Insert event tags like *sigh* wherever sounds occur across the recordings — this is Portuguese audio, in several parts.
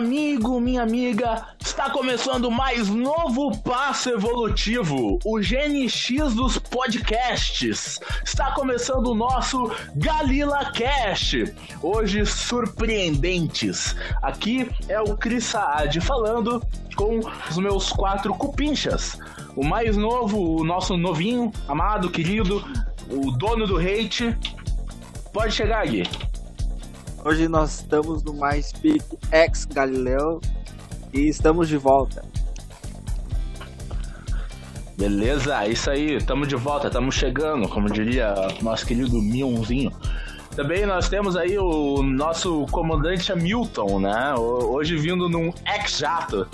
amigo, minha amiga, está começando mais novo passo evolutivo, o GNX dos podcasts. Está começando o nosso Galila Cast. Hoje surpreendentes. Aqui é o Cris Saad falando com os meus quatro cupinchas. O mais novo, o nosso novinho, amado, querido, o dono do hate. Pode chegar, Gui. Hoje nós estamos no mais Speak X Galileu e estamos de volta. Beleza, é isso aí, estamos de volta, estamos chegando, como diria nosso querido Mionzinho. Também nós temos aí o nosso comandante Hamilton, né? Hoje vindo num X-Jato.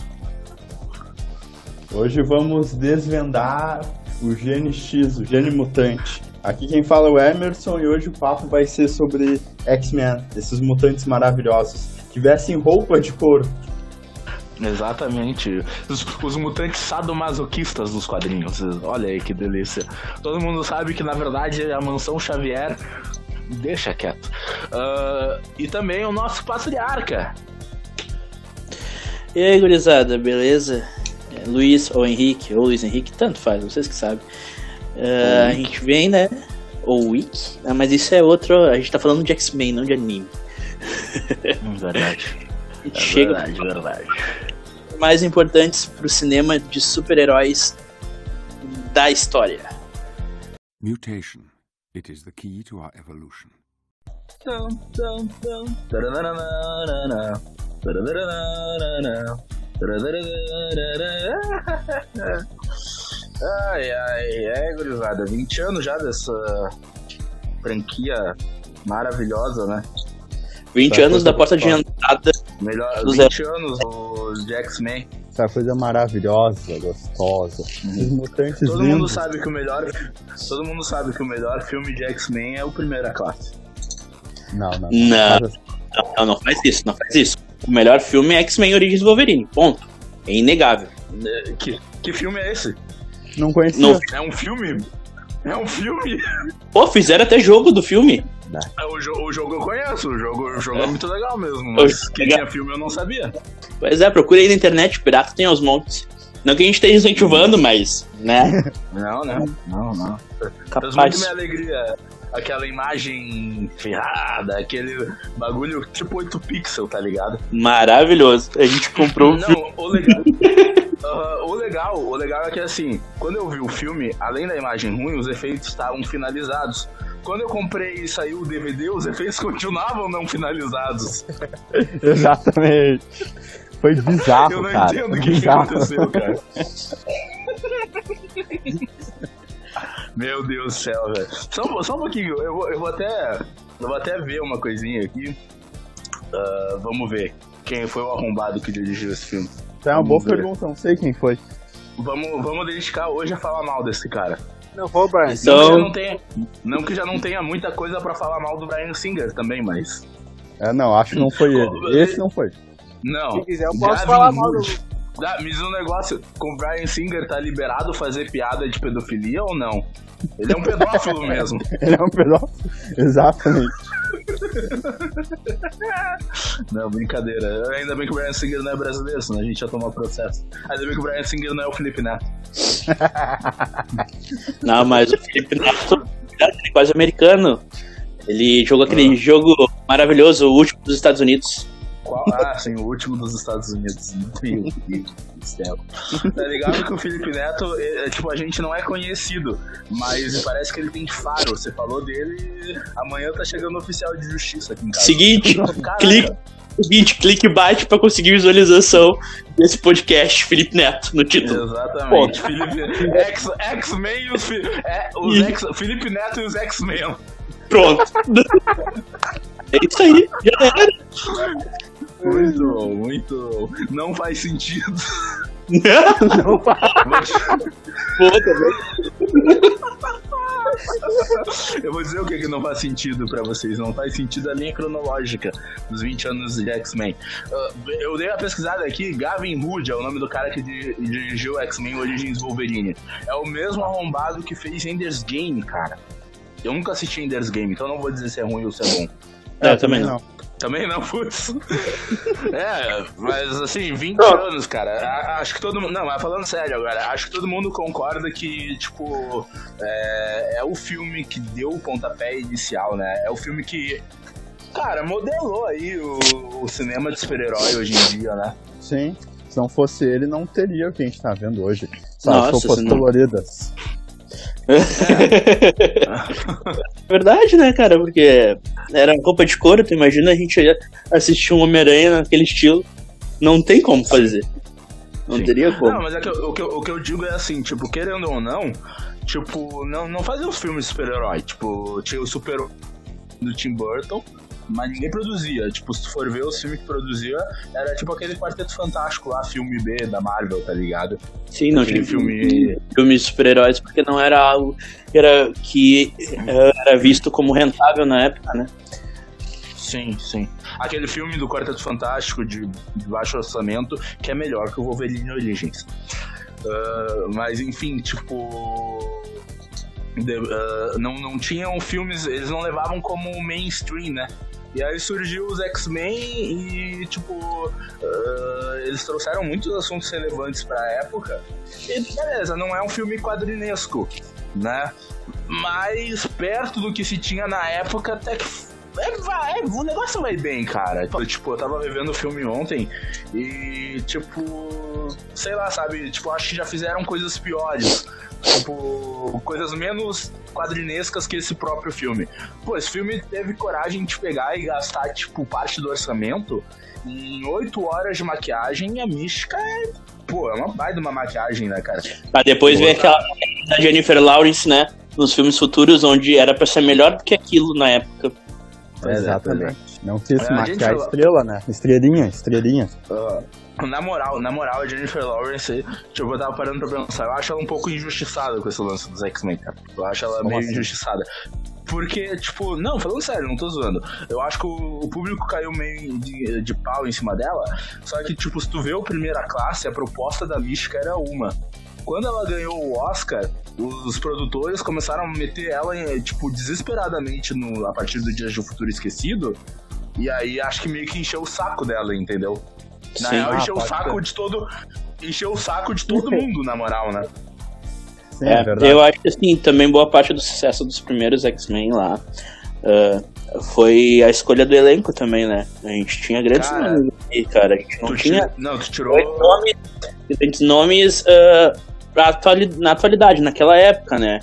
Hoje vamos desvendar o gene X, o gene mutante. Aqui quem fala é o Emerson e hoje o papo vai ser sobre X-Men, esses mutantes maravilhosos. Tivessem roupa de couro. Exatamente. Os, os, mutantes sadomasoquistas dos quadrinhos. Olha aí que delícia. Todo mundo sabe que na verdade a mansão Xavier. Deixa quieto. Uh, e também o nosso patriarca. E aí, gurizada, beleza? É, Luiz ou Henrique, ou Luiz Henrique, tanto faz, vocês que sabem. Uh, a gente vem, né? Ou Wiki, ah, mas isso é outro. A gente tá falando de X-Men, não de anime. Hum, verdade. a gente é chega verdade, verdade. Mais importantes pro cinema de super-heróis da história. Mutation. It is the key to our evolution. *laughs* Ai, ai, é, gurizada. 20 anos já dessa franquia maravilhosa, né? 20 anos da porta de entrada. Melhor, 20 anos os de X-Men. Essa coisa maravilhosa, gostosa. Uhum. Os mutantes Todo lindos. mundo sabe que o melhor. Todo mundo sabe que o melhor filme de X-Men é o Primeira Classe. Não, não. Não. Não, não, não faz isso, não faz isso. O melhor filme é X-Men Origins Wolverine. Ponto. É inegável. Que, que filme é esse? Não conhecia. É um filme? É um filme? Pô, fizeram até jogo do filme. É, o, jo o, jogo eu conheço, o jogo, o jogo é. é muito legal mesmo, mas que tinha filme eu não sabia. Pois é, procura aí na internet, pirata tem aos montes. Não que a gente esteja incentivando, mas, né? Não, né? Não, não. Capaz. muito minha alegria aquela imagem ferrada, aquele bagulho tipo 8 pixels, tá ligado? Maravilhoso. A gente comprou um Não, o legal. *laughs* Uh, o legal, o legal é que assim, quando eu vi o filme, além da imagem ruim, os efeitos estavam finalizados. Quando eu comprei e saiu o DVD, os efeitos *laughs* continuavam não finalizados. *laughs* Exatamente. Foi bizarro, Eu não cara. entendo o que, que aconteceu, *laughs* cara. Meu Deus do céu, velho. Só, só um pouquinho, eu vou, eu vou até. Eu vou até ver uma coisinha aqui. Uh, vamos ver quem foi o arrombado que dirigiu esse filme. Essa é uma boa pergunta, não sei quem foi. Vamos, vamos dedicar hoje a falar mal desse cara. Não vou, Brian. Então... Não, que não, tenha, não que já não tenha muita coisa pra falar mal do Brian Singer também, mas. É, não, acho que não foi ele. Esse não foi. Não. Se quiser, eu posso falar mal do. Dá, me diz um negócio, com o Brian Singer tá liberado fazer piada de pedofilia ou não? Ele é um pedófilo mesmo. *laughs* Ele é um pedófilo? *laughs* Exatamente. *laughs* Não, brincadeira. Ainda bem que o Brian Singer não é brasileiro, senão a gente ia tomar processo. Ainda bem que o Brian Singer não é o Felipe Neto. *laughs* não, mas o Felipe Neto é quase americano. Ele jogou aquele ah. jogo maravilhoso, o último dos Estados Unidos. Qual? Ah, *laughs* sim, o último dos Estados Unidos. Meu Deus do céu. Tá ligado que o Felipe Neto, é, é, tipo, a gente não é conhecido, mas parece que ele tem faro. Você falou dele, amanhã tá chegando o oficial de justiça aqui em casa. Seguinte, clique. Seguinte, clique bate pra conseguir visualização desse podcast, Felipe Neto, no título. Exatamente. Felipe, X-Men e os, é, os X, Felipe Neto e os X-Men. Pronto. *laughs* é isso aí, já era. Muito, muito. Não faz sentido. Não faz. Eu vou dizer o que, que não faz sentido pra vocês. Não faz sentido a linha cronológica dos 20 anos de X-Men. Uh, eu dei uma pesquisada aqui. Gavin Hood é o nome do cara que dirigiu X-Men Origins Wolverine. É o mesmo arrombado que fez Ender's Game, cara. Eu nunca assisti Ender's Game, então não vou dizer se é ruim ou se é bom. É, eu também não. Também não, putz. *laughs* é, mas assim, 20 não. anos, cara. Acho que todo mundo. Não, mas falando sério agora, acho que todo mundo concorda que, tipo, é, é o filme que deu o pontapé inicial, né? É o filme que, cara, modelou aí o, o cinema de super-herói hoje em dia, né? Sim. Se não fosse ele, não teria o que a gente tá vendo hoje. Só roupas coloridas. É. *laughs* Verdade, né, cara? Porque era roupa de couro, tu imagina a gente assistir um Homem-Aranha naquele estilo. Não tem como fazer. Não Sim. teria como. Não, mas é que, o, que, o que eu digo é assim, tipo, querendo ou não, tipo, não, não fazer os filmes de super-herói. Tipo, tinha o super do Tim Burton, mas ninguém produzia. Tipo, se tu for ver o filme que produzia, era tipo aquele Quarteto Fantástico lá, filme B da Marvel, tá ligado? Sim, não tinha filme... filme de super-heróis, porque não era algo que era, que eh, era visto como rentável na época, né? Sim, sim. Aquele filme do Quarteto Fantástico de, de baixo orçamento, que é melhor que o Wolverine Origins. Uh, mas enfim, tipo. De, uh, não, não tinham filmes, eles não levavam como mainstream, né? E aí surgiu os X-Men e, tipo, uh, eles trouxeram muitos assuntos relevantes pra época. E beleza, não é um filme quadrinesco, né? Mas perto do que se tinha na época, até que é, vai, o negócio vai bem, cara. Tipo, eu tava revendo o filme ontem e, tipo, sei lá, sabe? Tipo, acho que já fizeram coisas piores. Tipo, coisas menos quadrinescas que esse próprio filme. Pô, esse filme teve coragem de pegar e gastar, tipo, parte do orçamento em oito horas de maquiagem e a mística é. Pô, é uma baita uma maquiagem, né, cara? Pra depois ver aquela da Jennifer Lawrence, né? Nos filmes futuros, onde era pra ser melhor do que aquilo na época. É, exatamente. Não quis é, maquiar a estrela, né? Estrelinha, estrelinha. Uh, na moral, na moral, a Jennifer Lawrence, tipo, eu tava parando pra pensar, eu acho ela um pouco injustiçada com esse lance dos X-Men, cara. Eu acho ela meio injustiçada. Porque, tipo, não, falando sério, não tô zoando. Eu acho que o, público caiu meio de, de, pau em cima dela. Só que, tipo, se tu vê o primeira classe, a proposta da mística era uma. Quando ela ganhou o Oscar, os produtores começaram a meter ela, tipo, desesperadamente no, a partir do Dias de um Futuro Esquecido. E aí acho que meio que encheu o saco dela, entendeu? Na Sim, real, ah, encheu o saco ser. de todo. Encheu o saco de todo mundo, na moral, né? Sim, é, é eu acho que assim, também boa parte do sucesso dos primeiros X-Men lá uh, foi a escolha do elenco também, né? A gente tinha grandes cara, nomes aí, cara. A gente não tinha. Não, tu tirou. Nomes, grandes nomes uh, na atualidade, naquela época, né?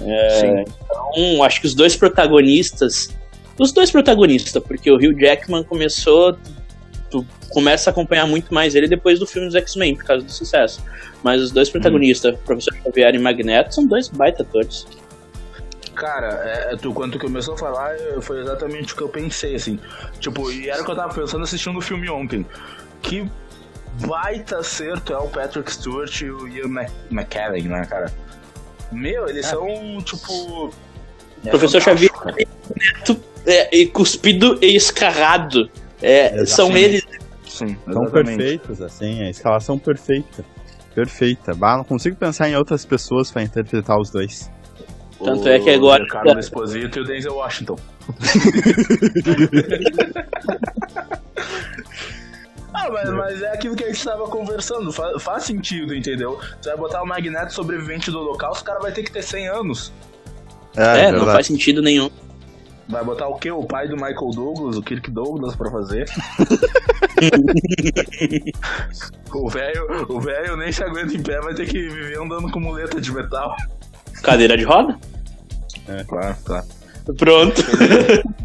É, então, acho que os dois protagonistas. Os dois protagonistas, porque o Hugh Jackman começou. Começa a acompanhar muito mais ele depois do filme dos X-Men, por causa do sucesso. Mas os dois protagonistas, hum. Professor Xavier e Magneto, são dois baita atores. Cara, é, tu, quando tu começou a falar, foi exatamente o que eu pensei, assim. Tipo, e era o que eu tava pensando assistindo o filme ontem. Que baita acerto é o Patrick Stewart e o Ian McKellen, né, cara? Meu, eles é. são, tipo... É Professor Xavier é, e cuspido e escarrado. É, são eles. Sim, são perfeitos, assim, a escalação perfeita. Perfeita. Bah, não consigo pensar em outras pessoas para interpretar os dois. Tanto o é que agora. O Carlos Esposito e o Denzel Washington. *laughs* Ah, mas, mas, é aquilo que a gente estava conversando. Faz, faz, sentido, entendeu? Você vai botar o Magneto sobrevivente do holocausto, o cara vai ter que ter 100 anos. É, é não faz sentido nenhum. Vai botar o quê? O pai do Michael Douglas, o Kirk Douglas pra fazer. *laughs* o velho o velho nem se aguenta em pé, vai ter que viver andando com muleta de metal. Cadeira de roda? É, claro, claro. Pronto. *laughs*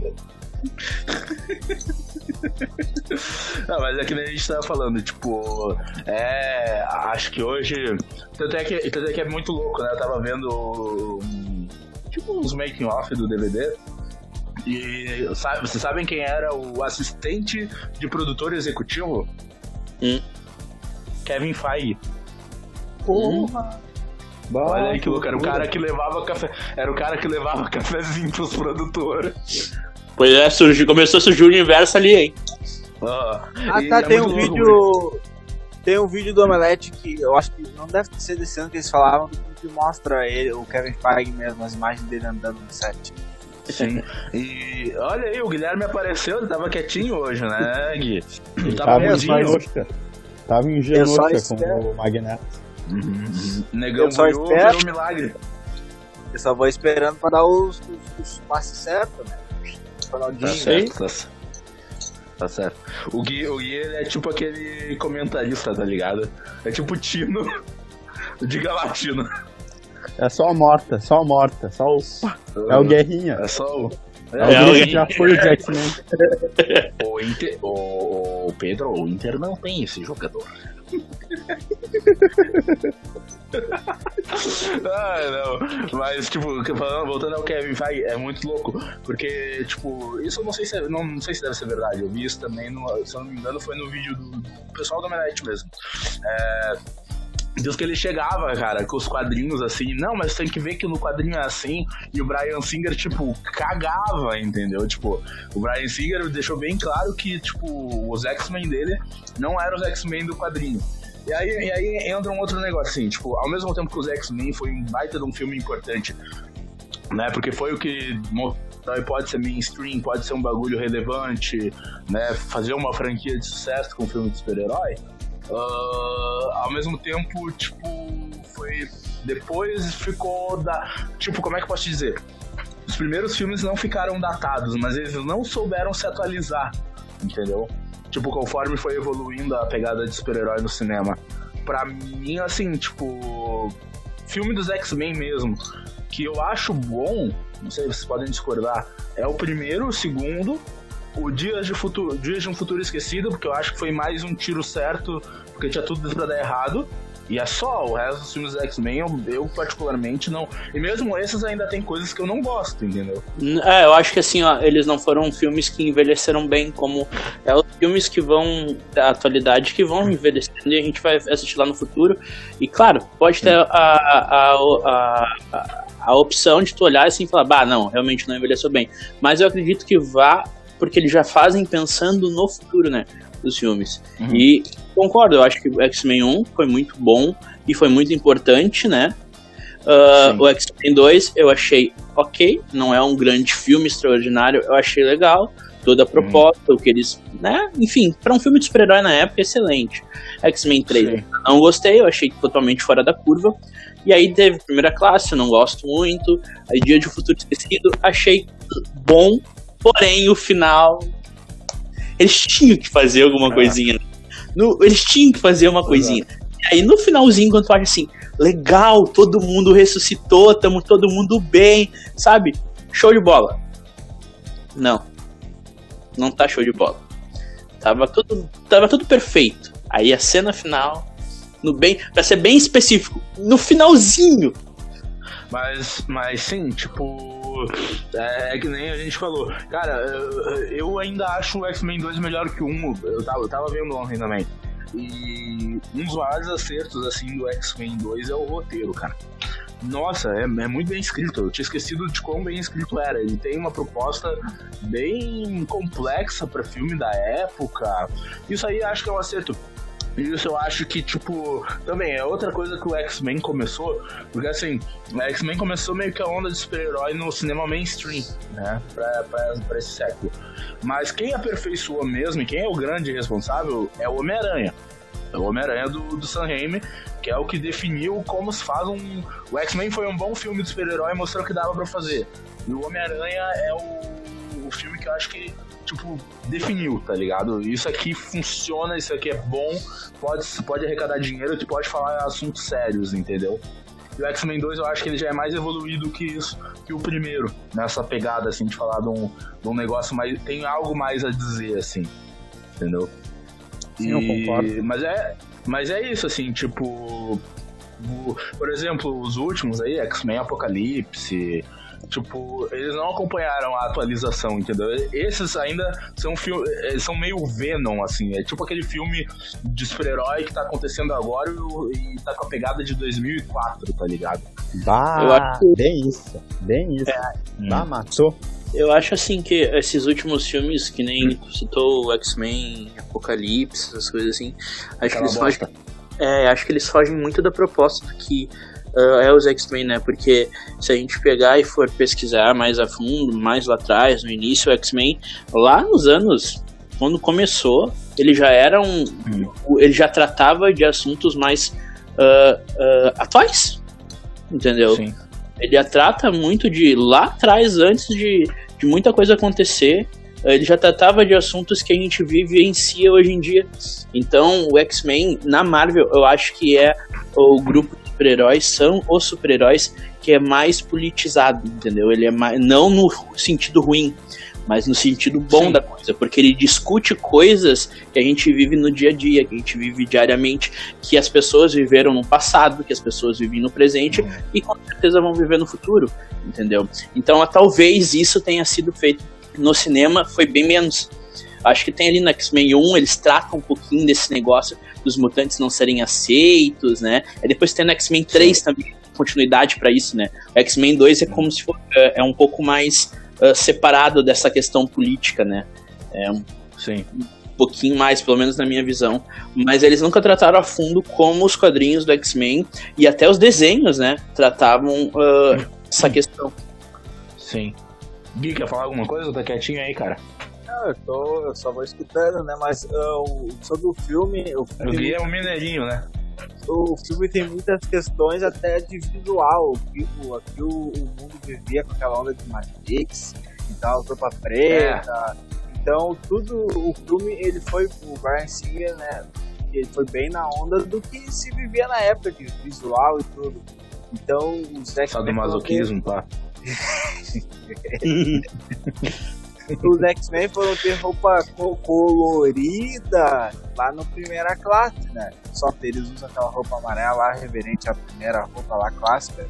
Não, mas é que nem a gente tava falando, tipo, é. Acho que hoje. Tanto é que, tanto é, que é muito louco, né? Eu tava vendo. Tipo, uns making off do DVD. E sabe, vocês sabem quem era o assistente de produtor executivo? Hum. Kevin Feige. Porra! Olha aí que louco, era o cara que levava café. Era o cara que levava *laughs* cafezinho pros produtores. Pois é, surgiu, começou a surgir o universo ali, hein? ah, tá, é tem um vídeo. Tem um vídeo do Omelete que eu acho que não deve ser desse ano que eles falavam, que mostra ele, o Kevin Feige mesmo, as imagens dele andando no set. Sim. E olha aí, o Guilherme apareceu, ele tava quietinho hoje, né, Gui? Ele tava tava em mudinho. Genosha. Tava em Genosha com o Magneto. Uhum. Negão Eu só ganhou, espero- virou um milagre. Eu só vou esperando pra dar os, os, os passes certos, né? Ronaldinho, Tá né? certo, tá certo. Tá certo. O Gui, o Gui ele é tipo aquele comentarista, tá ligado? É tipo o Tino *laughs* de Galatino. É só a morta, só a morta, só o. É o Guerrinha. É só o. É o É o Guerrinha que já foi o Jackman. *laughs* O, Inter, o, o Pedro, o Inter não tem esse jogador. *laughs* ah, não. Mas, tipo, falando- voltando ao Kevin Feige, é muito louco. Porque, tipo, isso eu não sei se, é- não, não sei se deve ser verdade. Eu vi isso também, no, se eu não me engano, foi no vídeo do, do pessoal do Omelete mesmo. É, Diz que ele chegava, cara, com os quadrinhos assim, não, mas tem que ver que no quadrinho é assim, e o Brian Singer, tipo, cagava, entendeu? Tipo, o Brian Singer deixou bem claro que, tipo, os X-Men dele não eram os X-Men do quadrinho. E aí, e aí entra um outro negócio, assim, tipo, ao mesmo tempo que os X-Men foi um baita de um filme importante, né? Porque foi o que pode ser mainstream, pode ser um bagulho relevante, né? Fazer uma franquia de sucesso com um filme de super-herói. Ah, ao mesmo tempo, tipo, foi. Depois ficou da. Tipo, como é que eu posso dizer? Os primeiros filmes não ficaram datados, mas eles não souberam se atualizar, entendeu? Tipo, conforme foi evoluindo a pegada de super-herói no cinema. Pra mim, assim, tipo. Filme dos X-Men mesmo, que eu acho bom, não sei se vocês podem discordar, é o primeiro, o segundo, o Dias de, Futuro, Dias de um Futuro Esquecido, porque eu acho que foi mais um tiro certo, porque tinha tudo pra dar errado. E é só, o resto dos filmes do X-Men eu, eu particularmente não. E mesmo esses ainda tem coisas que eu não gosto, entendeu? É, eu acho que assim, ó, eles não foram filmes que envelheceram bem, como é os filmes que vão da atualidade que vão envelhecendo e a gente vai assistir lá no futuro. E claro, pode ter a, a, a, a, a opção de tu olhar assim e falar, bah, não, realmente não envelheceu bem. Mas eu acredito que vá, porque eles já fazem pensando no futuro, né? Dos filmes. Uhum. E concordo, eu acho que o X-Men 1 foi muito bom e foi muito importante, né? Sim. o X-Men 2 eu achei ok, não é um grande filme extraordinário, eu achei legal. Toda a proposta, o que eles. né? Enfim, para um filme de super-herói na época, excelente. X-Men 3 Sim. eu não gostei, eu achei totalmente fora da curva. E aí teve primeira classe, eu não gosto muito. Aí Dia de um Futuro Esquecido, achei bom, porém o final. Eles tinham que fazer alguma É. coisinha. né? No, eles tinham que fazer uma coisinha. E aí no finalzinho, quando tu acha assim, legal, todo mundo ressuscitou, tamo todo mundo bem, sabe? Show de bola. Não. Não tá show de bola. Tava tudo, tava tudo perfeito. Aí a cena final, no bem, pra ser bem específico, no finalzinho. Mas, mas sim, tipo. É, é que nem a gente falou. Cara, eu, eu ainda acho o X-Men 2 melhor que o 1. Eu tava, eu tava vendo ontem também. E um dos maiores acertos assim do X-Men 2 é o roteiro, cara. Nossa, é, é muito bem escrito. Eu tinha esquecido de quão bem escrito era. Ele tem uma proposta bem complexa pra filme da época. Isso aí acho que é um acerto. Isso eu acho que, tipo, também é outra coisa que o X-Men começou, porque assim, o X-Men começou meio que a onda de super-herói no cinema mainstream, né, pra, pra, pra esse século. Mas quem aperfeiçoou mesmo, e quem é o grande responsável, é o Homem-Aranha. É o Homem-Aranha do, do Sam Raimi, que é o que definiu como se faz um... O X-Men foi um bom filme de super-herói, mostrou que dava pra fazer. E o Homem-Aranha é o, o filme que eu acho que tipo, definiu, tá ligado? Isso aqui funciona, isso aqui é bom, pode, pode arrecadar dinheiro, tu pode falar assuntos sérios, entendeu? E o X-Men 2 eu acho que ele já é mais evoluído que isso, que o primeiro, nessa pegada, assim, de falar de um, de um negócio mais. tem algo mais a dizer, assim, entendeu? Sim, eu concordo. Mas é, mas é isso, assim, tipo. o- Por exemplo, os últimos aí, X-Men Apocalipse, Tipo, eles não acompanharam a atualização, entendeu? Esses ainda são filmes. São meio Venom, assim. É tipo aquele filme de super-herói que tá acontecendo agora e, e tá com a pegada de 2004, tá ligado? Bah, Eu acho que- bem isso, bem isso. Bah, matou. Eu acho assim que esses últimos filmes, que nem tu citou o X-Men, Apocalipse, essas coisas assim, acho que Aquela eles fogem. É, acho que eles fogem muito da proposta que uh, é os X-Men, né? Porque se a gente pegar e for pesquisar mais a fundo, mais lá atrás, no início, o X-Men, lá nos anos, quando começou, ele já era um. Hum. Ele já tratava de assuntos mais uh, uh, atuais. Entendeu? Sim. Ele trata muito de lá atrás, antes de, de muita coisa acontecer. Ele já tratava de assuntos que a gente vive em si hoje em dia. Então, o X-Men, na Marvel, eu acho que é o grupo super-heróis, são os super-heróis que é mais politizado, entendeu? Ele é mais, não no sentido ruim, mas no sentido bom Sim. da coisa, porque ele discute coisas que a gente vive no dia a dia, que a gente vive diariamente, que as pessoas viveram no passado, que as pessoas vivem no presente uhum. e com certeza vão viver no futuro, entendeu? Então, talvez isso tenha sido feito no cinema, foi bem menos. Acho que tem ali no X-Men 1, eles tratam um pouquinho desse negócio dos mutantes não serem aceitos, né? E depois tem no X-Men 3 Sim. também continuidade para isso, né? O X-Men 2 é como se fosse é, é um pouco mais uh, separado dessa questão política, né? É um, Sim. um pouquinho mais, pelo menos na minha visão. Mas eles nunca trataram a fundo como os quadrinhos do X-Men e até os desenhos, né? Tratavam uh, essa questão. Sim. Gui, quer falar alguma coisa? Tá quietinho aí, cara? Eu, tô, eu só vou escutando, né? Mas uh, sobre o filme. O, filme... o é um mineirinho, né? o filme tem muitas questões até de visual. Aqui, aqui o, o mundo vivia com aquela onda de Matrix e tal, roupa preta. É. Então tudo, o filme ele foi, o Brian Singer, né? Ele foi bem na onda do que se vivia na época, de visual e tudo. Então os Só do masoquismo, tá? *laughs* *laughs* os X-Men foram ter roupa colorida lá no primeira classe, né? Só que eles usam aquela roupa amarela lá, reverente à primeira roupa lá clássica.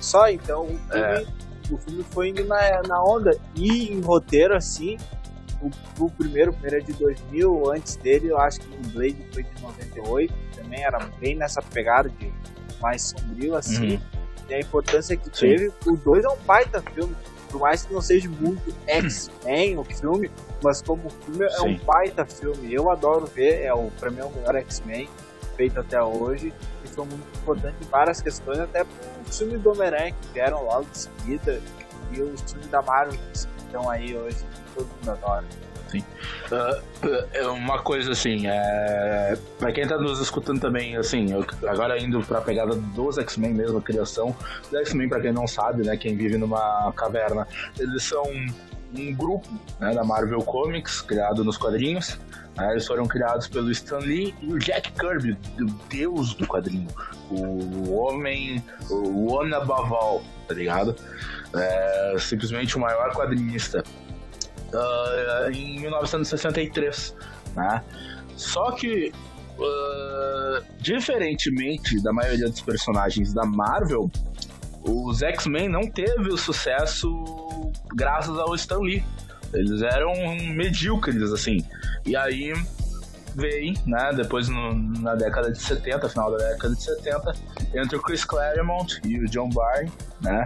Só então o filme, é. o filme foi indo na, na onda. E em roteiro, assim, o, o primeiro, o primeiro é de 2000, antes dele, eu acho que o Blade foi de 98, também era bem nessa pegada de mais sombrio, assim. Uhum. E a importância que Sim. teve. O 2 é um baita filme por mais que não seja muito X-Men o filme, mas como filme Sim. é um baita filme. Eu adoro ver, é o, pra mim é o melhor X-Men feito até hoje. E foi muito importante em várias questões, até os filmes do Homem-Aranha que vieram logo de seguida, e os filmes da Marvel que estão aí hoje, todo mundo adora. Sim. Uh, é uma coisa assim, é... pra quem tá nos escutando também, assim, agora indo pra pegada dos X-Men mesmo, a criação dos X-Men, pra quem não sabe, né, quem vive numa caverna, eles são um grupo né, da Marvel Comics, criado nos quadrinhos. Né, eles foram criados pelo Stan Lee e o Jack Kirby, o deus do quadrinho. O homem, o one above all, tá ligado? É, simplesmente o maior quadrinista uh, em 1963, né? Só que, uh, diferentemente da maioria dos personagens da Marvel, os X-Men não teve o sucesso graças ao Stan Lee. Eles eram medíocres, assim. E aí veio, né, depois no, na década de 70, final da década de 70, entre o Chris Claremont e o John Byrne, né,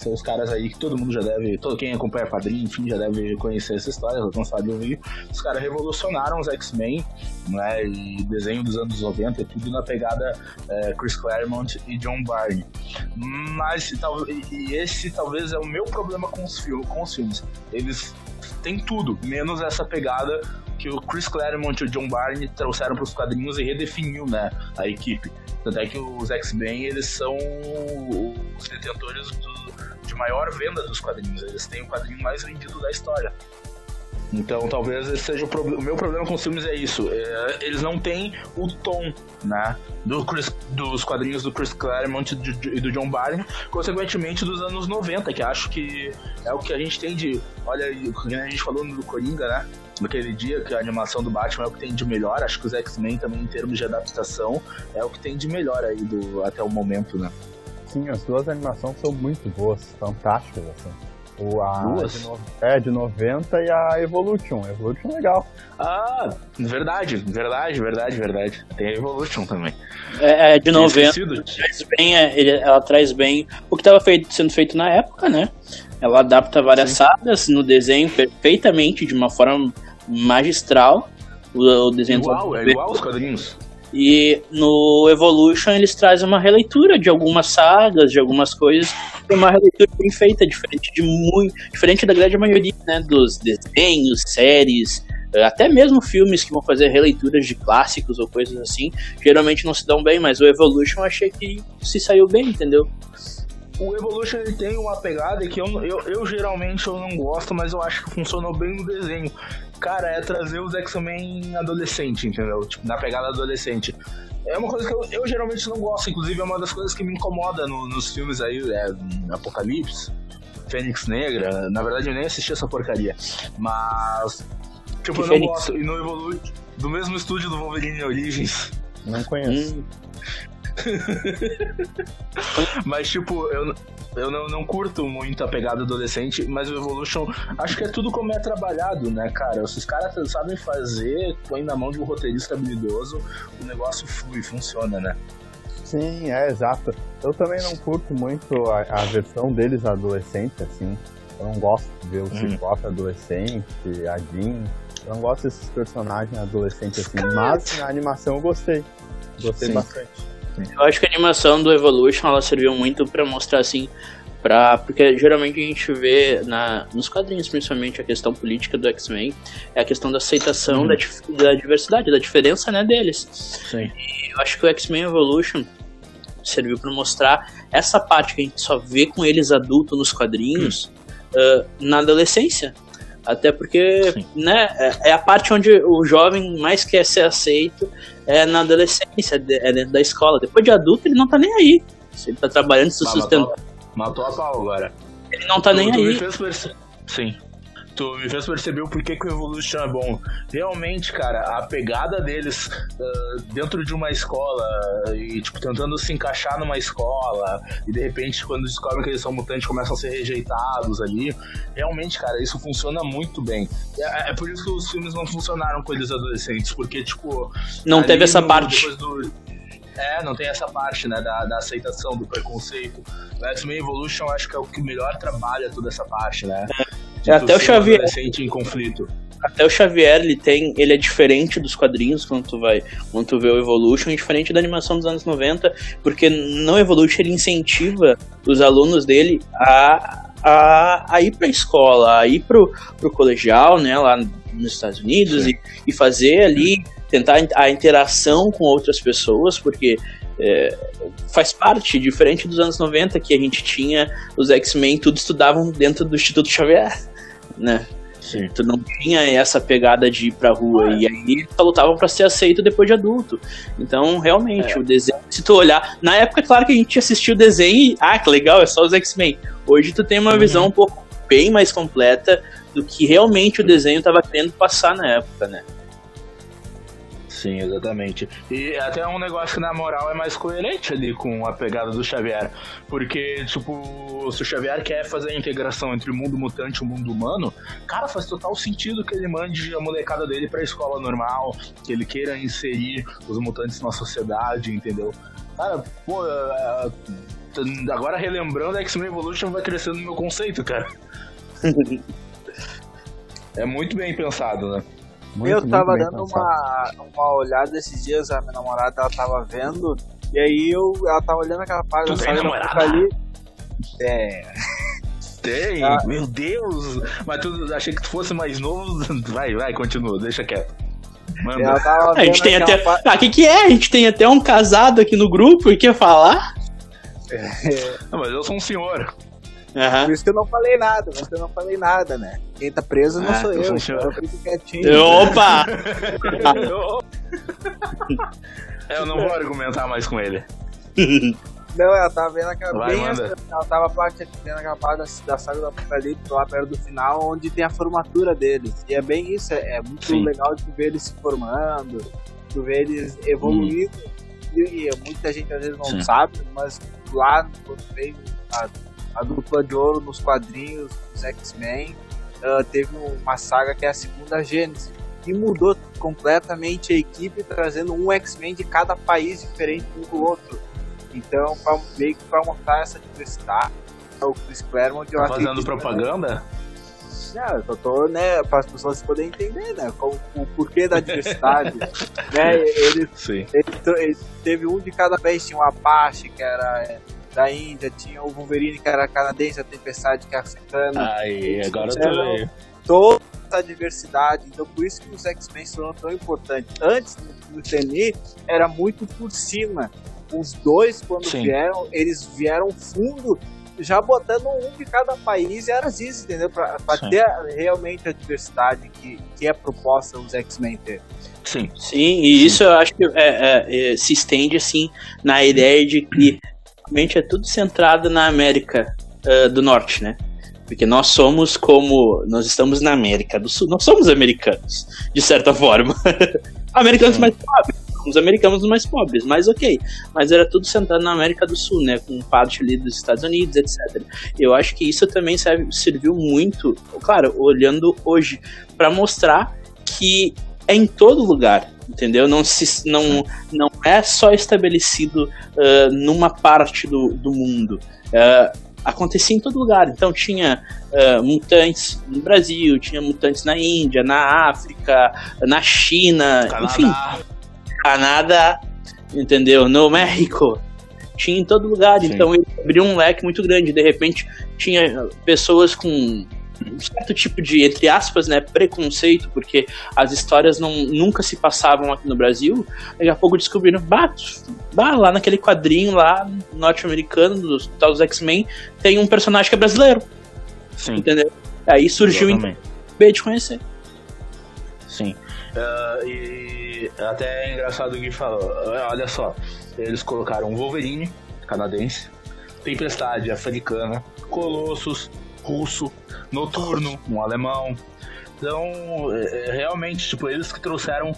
são os caras aí que todo mundo já deve, todo quem acompanha quadrinho, enfim, já deve conhecer essa história, já cansado de ouvir. Os caras revolucionaram os X-Men, né? E desenho dos anos 90 e tudo na pegada é, Chris Claremont e John Byrne. Mas e esse talvez é o meu problema com os, com os filmes. Eles têm tudo, menos essa pegada que o Chris Claremont e o John Byrne trouxeram para os quadrinhos e redefiniu, né, a equipe. Tanto é que os X-Men, eles são os detentores do, de maior venda dos quadrinhos. Eles têm o quadrinho mais vendido da história. Então, talvez esse seja o, pro... o meu problema com os filmes é isso. É, eles não têm o tom, né, do Chris... dos quadrinhos do Chris Claremont e do John Byrne, consequentemente dos anos 90, que acho que é o que a gente tem de, olha, a gente falou no Coringa, né, naquele dia que a animação do Batman é o que tem de melhor. Acho que os X-Men também em termos de adaptação é o que tem de melhor aí do até o momento, né? Sim, as duas animações são muito boas, fantásticas, assim. O, a Duas? De no... É, de 90 e a Evolution. Evolution é legal. Ah, verdade, verdade, verdade, verdade. Tem a Evolution também. É, é de 90. Traz bem, é, ela traz bem o que estava sendo feito na época, né? Ela adapta várias Sim. sagas no desenho perfeitamente, de uma forma magistral. O, o desenho igual, é igual os quadrinhos. E no Evolution eles trazem uma releitura de algumas sagas, de algumas coisas, uma releitura bem feita, diferente de muito, diferente da grande maioria, né, dos desenhos, séries, até mesmo filmes que vão fazer releituras de clássicos ou coisas assim, geralmente não se dão bem, mas o Evolution eu achei que se saiu bem, entendeu? O Evolution ele tem uma pegada que eu, eu, eu geralmente eu não gosto, mas eu acho que funcionou bem no desenho. Cara, é trazer os X-Men adolescente, entendeu? Tipo, na pegada adolescente. É uma coisa que eu, eu, geralmente não gosto, inclusive é uma das coisas que me incomoda no, nos filmes aí, é, Apocalipse, Fênix Negra. Na verdade eu nem assisti essa porcaria. Mas. Tipo, que eu Fênix? não gosto. E no Evolution, do mesmo estúdio do Wolverine Origins. Não conheço. Hum. *laughs* mas, tipo, eu, eu não, não curto muito a pegada adolescente, mas o Evolution, acho que é tudo como é trabalhado, né, cara? Se os caras sabem fazer, põe na mão de um roteirista habilidoso, o negócio flui, funciona, né? Sim, é exato. Eu também não curto muito a, a versão deles adolescente, assim. Eu não gosto de ver o hum. Ciclope adolescente, a Jean. Eu não gosto desses personagens adolescentes assim, mas na animação eu gostei. Gostei Sim. bastante. Eu acho que a animação do Evolution ela serviu muito para mostrar assim, para porque geralmente a gente vê na, nos quadrinhos principalmente a questão política do X-Men é a questão da aceitação uhum. da, da, diversidade, da diferença né deles. Sim. E eu acho que o X-Men Evolution serviu para mostrar essa parte que a gente só vê com eles adultos nos quadrinhos uhum. uh, na adolescência. Até porque, né, é, é a parte onde o jovem mais quer ser aceito é na adolescência, é dentro da escola. Depois de adulto, ele não tá nem aí. Se ele tá trabalhando, se sustentando. Matou, matou a pau agora. Ele não tá tu, nem tu aí. Sim tu me fez perceber o porquê que o Evolution é bom. Realmente, cara, a pegada deles uh, dentro de uma escola e, tipo, tentando se encaixar numa escola e de repente, quando descobrem que eles são mutantes, começam a ser rejeitados ali. Realmente, cara, isso funciona muito bem. É, é por isso que os filmes não funcionaram com eles adolescentes, porque, tipo. Não teve essa no, parte. É, não tem essa parte, né, da, da aceitação, do preconceito. O X-Men Evolution acho que é o que melhor trabalha toda essa parte, né? É, até o Xavier. em conflito. Até o Xavier, ele tem. Ele é diferente dos quadrinhos quando tu vai. Quando tu vê o Evolution, diferente da animação dos anos 90, porque no Evolution ele incentiva os alunos dele a. A, a ir para a escola, a ir pro, pro colegial, né, lá nos Estados Unidos e, e fazer ali tentar a interação com outras pessoas, porque é, faz parte, diferente dos anos 90, que a gente tinha os X-Men, tudo estudavam dentro do Instituto Xavier, né? Sim. Tu não tinha essa pegada de ir pra rua. Ah, e aí só lutavam pra ser aceito depois de adulto. Então, realmente, é. o desenho, se tu olhar. Na época, é claro que a gente assistiu o desenho e. Ah, que legal, é só os X-Men. Hoje tu tem uma uhum. visão um pouco bem mais completa do que realmente o desenho tava querendo passar na época, né? Sim, exatamente. E até um negócio que, na moral, é mais coerente ali com a pegada do Xavier. Porque, tipo, se o Xavier quer fazer a integração entre o mundo mutante e o mundo humano, cara, faz total sentido que ele mande a molecada dele pra escola normal, que ele queira inserir os mutantes na sociedade, entendeu? Cara, pô, é, é, agora relembrando, X-Men Evolution vai crescendo no meu conceito, cara. *laughs* é muito bem pensado, né? Muito, eu tava dando uma, uma olhada esses dias, a minha namorada ela tava vendo, e aí eu, ela tava olhando aquela parte da namorada ali. É. Tem, ah. meu Deus! Mas tu achei que tu fosse mais novo. *laughs* Vai, vai, continua, deixa quieto. Manda. A gente tem até. Parte... Ah, o que, que é? A gente tem até um casado aqui no grupo e quer falar? É. Não, mas eu sou um senhor. Uhum. Por isso que eu não falei nada, mas eu não falei nada, né? Quem tá preso não ah, sou eu, então eu fico quietinho. Opa! eu não vou argumentar mais com ele. Não, ela tava vendo aquela. Vai, bem essa, ela tava parte, vendo aquela parte da, da saga do Apocalipse lá perto do final, onde tem a formatura deles. E é bem isso, é, é muito Sim. legal de ver eles se formando, de ver eles evoluindo. Hum. E, e, muita gente às vezes não Sim. sabe, mas lá quando veio a a dupla de ouro nos quadrinhos dos X-Men. Uh, teve uma saga que é a segunda Gênesis, que mudou completamente a equipe, trazendo um X-Men de cada país diferente um do outro. Então, pra, meio que para mostrar essa diversidade, o Chris Claremont... Tá fazendo propaganda? Não, eu tô, né, para as pessoas poderem entender, né, com, o porquê da diversidade. *laughs* né, ele, ele, ele, teve um de cada vez, tinha o Apache, que era é, da Índia, tinha o Wolverine, que era canadense, a Tempestade, que é africana. Aí, agora eu. Toda essa diversidade, então por isso que os X-Men foram tão importantes. Antes do TNI, era muito por cima. Os dois, quando Sim. vieram, eles vieram fundo já botando um de cada país e era isso, entendeu? Pra, pra Sim. ter realmente a diversidade que, que é proposta os X-Men ter. Sim. Sim, e isso eu acho que é, é, é, se estende assim na ideia de que realmente é tudo centrado na América eh, do Norte, né? Porque nós somos como. Nós estamos na América do Sul. Nós somos americanos, de certa *laughs* forma. americanos mais pobres. Os americanos mais pobres, mas ok. Mas era tudo centrado na América do Sul, né? Com parte ali dos Estados Unidos, etc. Eu acho que isso também serve, serviu muito, claro, olhando hoje, para mostrar que é em todo lugar, entendeu? Não, se, não, não é só estabelecido ah, numa parte do, do mundo. Ah, acontecia em todo lugar. Então tinha ah, mutantes no Brasil, tinha mutantes na Índia, na África, na China, enfim, Canadá. Canadá, entendeu? No México. Tinha em todo lugar, Sim. então ele abriu um leque muito grande. De repente, tinha pessoas com um certo tipo de, entre aspas, né, preconceito, porque as histórias não, nunca se passavam aqui no Brasil. Daqui a pouco descobriram, bah, bah lá naquele quadrinho lá norte-americano dos, dos X-Men tem um personagem que é brasileiro, Sim. entendeu? Aí surgiu o interesse de conhecer. Sim. Ah, e até é engraçado o Gui falou. Olha só, eles colocaram um Wolverine canadense, Tempestade africana, Colossus russo, Noturno, um alemão. Então, é, é, realmente, tipo, eles que trouxeram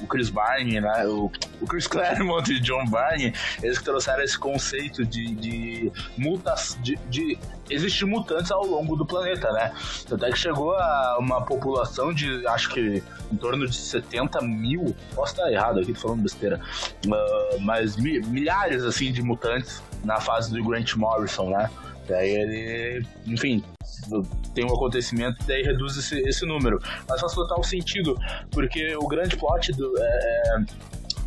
o Chris Barney, né? O, o Chris Claremont e John Barney, eles trouxeram esse conceito de, de mutas, de, de existir mutantes ao longo do planeta, né? Até que chegou a uma população de, acho que em torno de 70 mil, posso estar errado aqui, tô falando besteira, ah, mas mi- milhares, assim, de mutantes na fase do Grant Morrison, né? Daí ele, enfim, tem um acontecimento daí reduz esse, esse número. Mas faz total sentido, porque o grande plot do, é,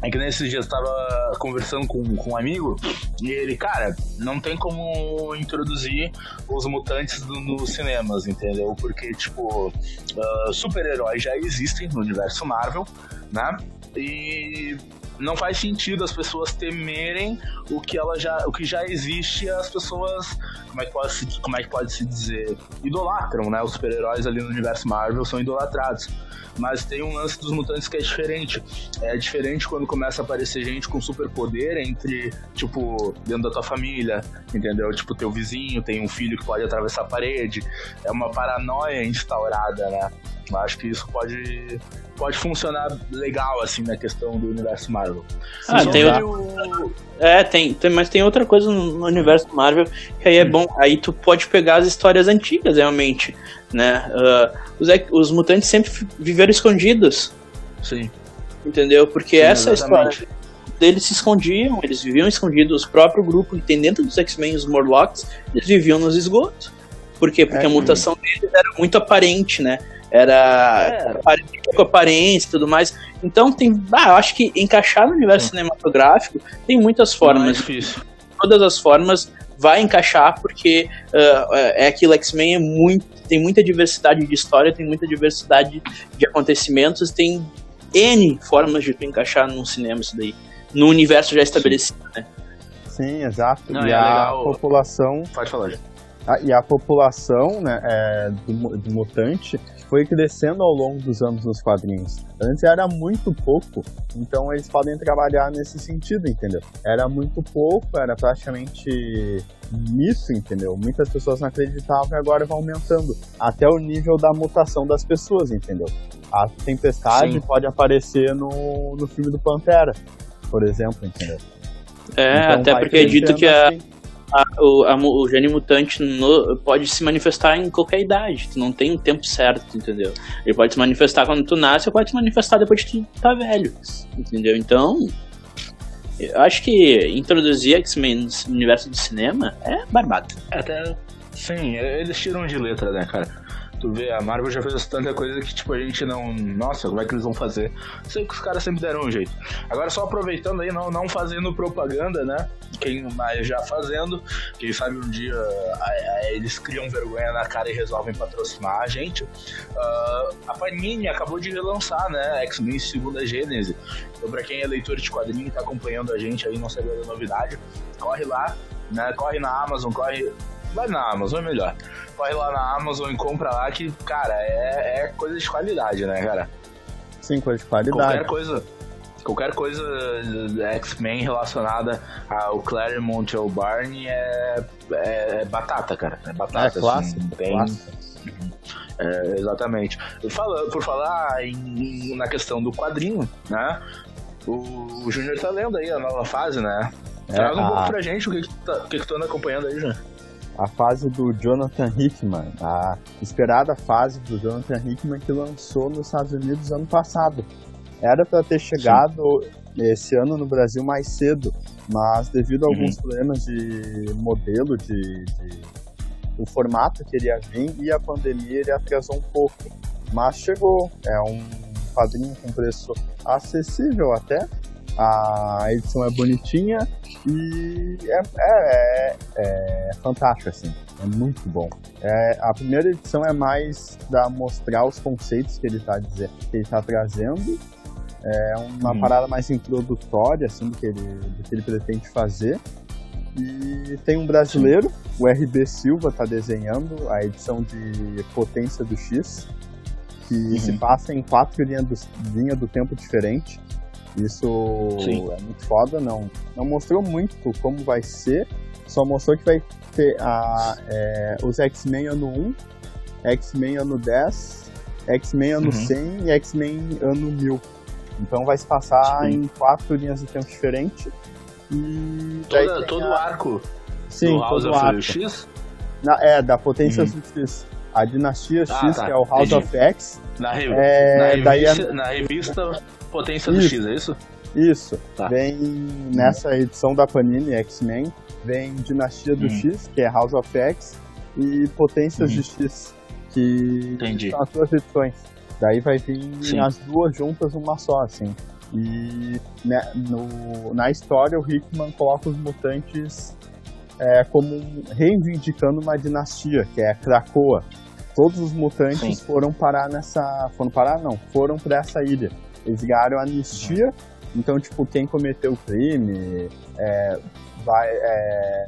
é que nesses dias eu tava conversando com, com um amigo e ele, cara, não tem como introduzir os mutantes nos cinemas, entendeu? Porque, tipo, ah, super-heróis já existem no universo Marvel, né? E não faz sentido as pessoas temerem o que ela já o que já existe as pessoas como é que pode se, como é que pode se dizer idolatram né? Os super-heróis ali no universo Marvel são idolatrados. Mas tem um lance dos mutantes que é diferente. É diferente quando começa a aparecer gente com superpoder entre tipo dentro da tua família entendeu? Tipo teu vizinho tem um filho que pode atravessar a parede. É uma paranoia instaurada né acho que isso pode pode funcionar legal assim na questão do universo Marvel Ah, Só tem que outra- o- É, tem, tem, mas tem outra coisa no, universo Marvel que aí é bom. Aí tu pode pegar as histórias antigas, realmente, né? Ah, os, os mutantes sempre viveram escondidos, sim entendeu? Porque Sim, essa exatamente. história deles se escondiam, eles viviam escondidos. O próprio grupo que tem dentro dos X-Men, os Morlocks, eles viviam nos esgotos. Por quê? Porque É, a mutação deles era muito aparente, né? Era É. com aparência e tudo mais. Então tem. Ah, eu acho que encaixar no universo cinematográfico tem muitas é formas difícil todas as formas vai encaixar porque ah, é aquilo X-Men é muito tem muita diversidade de história tem muita diversidade de acontecimentos tem n formas de tu encaixar num cinema isso daí no universo já estabelecido né Sim, exato. Não, e é a legal. população pode falar. Ah, e a população né, é, do, do mutante foi crescendo ao longo dos anos nos quadrinhos. Antes era muito pouco, então eles podem trabalhar nesse sentido, entendeu? Era muito pouco, era praticamente isso, entendeu? Muitas pessoas não acreditavam e agora vai aumentando até o nível da mutação das pessoas, entendeu? A tempestade Sim. pode aparecer no, no filme do Pantera, por exemplo, entendeu? é Então até porque é dito que a, assim. A- o, a o gene mutante no- pode se manifestar em qualquer idade tu não tem um tempo certo entendeu ele pode se manifestar quando tu nasce ou pode se manifestar depois que tu tá velho entendeu então eu acho que introduzir X-Men no universo do cinema é barbado. Até, sim, eles tiram de letra, né, cara? Tu vê, a Marvel já fez tanta coisa que, tipo, a gente não. Nossa, como é que eles vão fazer? Sei que os caras sempre deram um jeito. Agora, só aproveitando aí, não, não fazendo propaganda, né? Quem mais já fazendo, quem sabe um dia eles criam vergonha na cara e resolvem patrocinar a gente. Uh, a Panini acabou de relançar, né? X-Men Segunda Gênese. Então, pra quem é leitor de quadrinho e tá acompanhando a gente aí, não sabe da novidade, corre lá, né? Corre na Amazon, corre vai na Amazon, é melhor. Corre lá na Amazon e compra lá que, cara, é, é coisa de qualidade, né, cara? Sim, coisa de qualidade. Qualquer coisa. Qualquer coisa X-Men relacionada ao Claremont ou Barney é, é, é, batata, cara. É batata. É clássico. Assim, bem... É, exatamente. Fala, por falar em, na questão do quadrinho, né? O, o Júnior tá lendo aí a nova fase, né? É, Traz um a... pouco pra gente o que, que, tá, o que, que tu anda acompanhando aí, Júnior a fase do Jonathan Hickman, a esperada fase do Jonathan Hickman que lançou nos Estados Unidos ano passado. Era para ter chegado Sim. esse ano no Brasil mais cedo, mas devido a uhum. alguns problemas de modelo, de, de, o formato que ele ia vir e a pandemia ele atrasou um pouco. Mas chegou, é um quadrinho com preço acessível até, a edição é bonitinha e é, é, é, é fantástico, assim. É muito bom. É, a primeira edição é mais para mostrar os conceitos que ele está tá trazendo. É uma hum. parada mais introdutória, assim, do que, ele, do que ele pretende fazer. E tem um brasileiro, o RB Silva está desenhando a edição de Potência do X, que uhum. se passa em quatro linhas do, linha do tempo diferentes. Isso Sim. é muito foda, não, não mostrou muito como vai ser, só mostrou que vai ter a, é, os X-Men ano 1, X-Men ano 10, X-Men ano uhum. 100 e X-Men ano 1000. Então vai se passar Sim. em quatro linhas de tempo diferentes. E Toda, todo o a... arco Sim, do House todo of arco. X? Na, é, da Potência uhum. X. A Dinastia ah, X, tá. que é o House Entendi. of X. Na, re... é, na, revista, na revista Potência do X, é isso? Isso. Tá. Vem nessa edição da Panini X-Men, vem Dinastia do hum. X, que é House of X, e Potências hum. de X, que Entendi. são as duas edições. Daí vai vir Sim. as duas juntas uma só, assim. E né, no, na história o Hickman coloca os mutantes é, como reivindicando uma dinastia, que é a Krakoa. Todos os mutantes Sim. foram parar nessa. Foram parar? Não, foram para essa ilha. Eles ganharam anistia, então, tipo, quem cometeu o crime é, vai, é,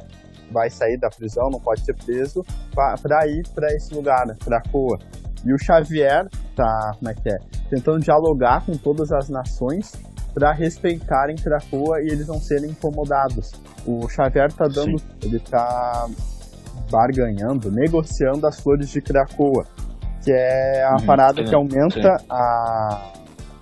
vai sair da prisão, não pode ser preso, para ir para esse lugar, para Coa. E o Xavier tá, como é que é? Tentando dialogar com todas as nações para respeitarem Krakoa e eles não serem incomodados. O Xavier tá dando, Sim. ele tá barganhando, negociando as flores de Krakoa, que é a uhum, parada que aumenta a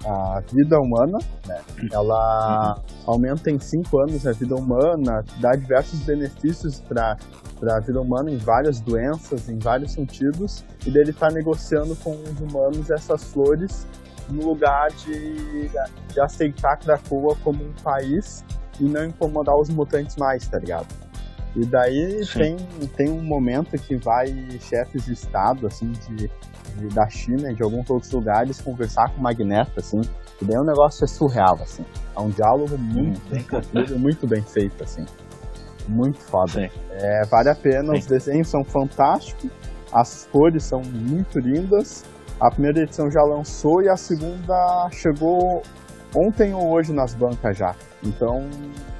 a vida humana, né? Ela aumenta em 5 anos a vida humana, dá diversos benefícios para para a vida humana em várias doenças, em vários sentidos, e dele está negociando com os humanos essas flores no lugar de, de aceitar Krakoa como um país e não incomodar os mutantes mais, tá ligado? E daí tem, tem um momento que vai chefes de estado, assim, de de, da China, de alguns outros lugares, conversar com o Magneto, assim. E daí o negócio é surreal, assim. É um diálogo muito bem construído, muito bem feito, assim. Muito foda. É, vale a pena, Sim. os desenhos são fantásticos, as cores são muito lindas. A primeira edição já lançou e a segunda chegou ontem ou hoje nas bancas já. Então,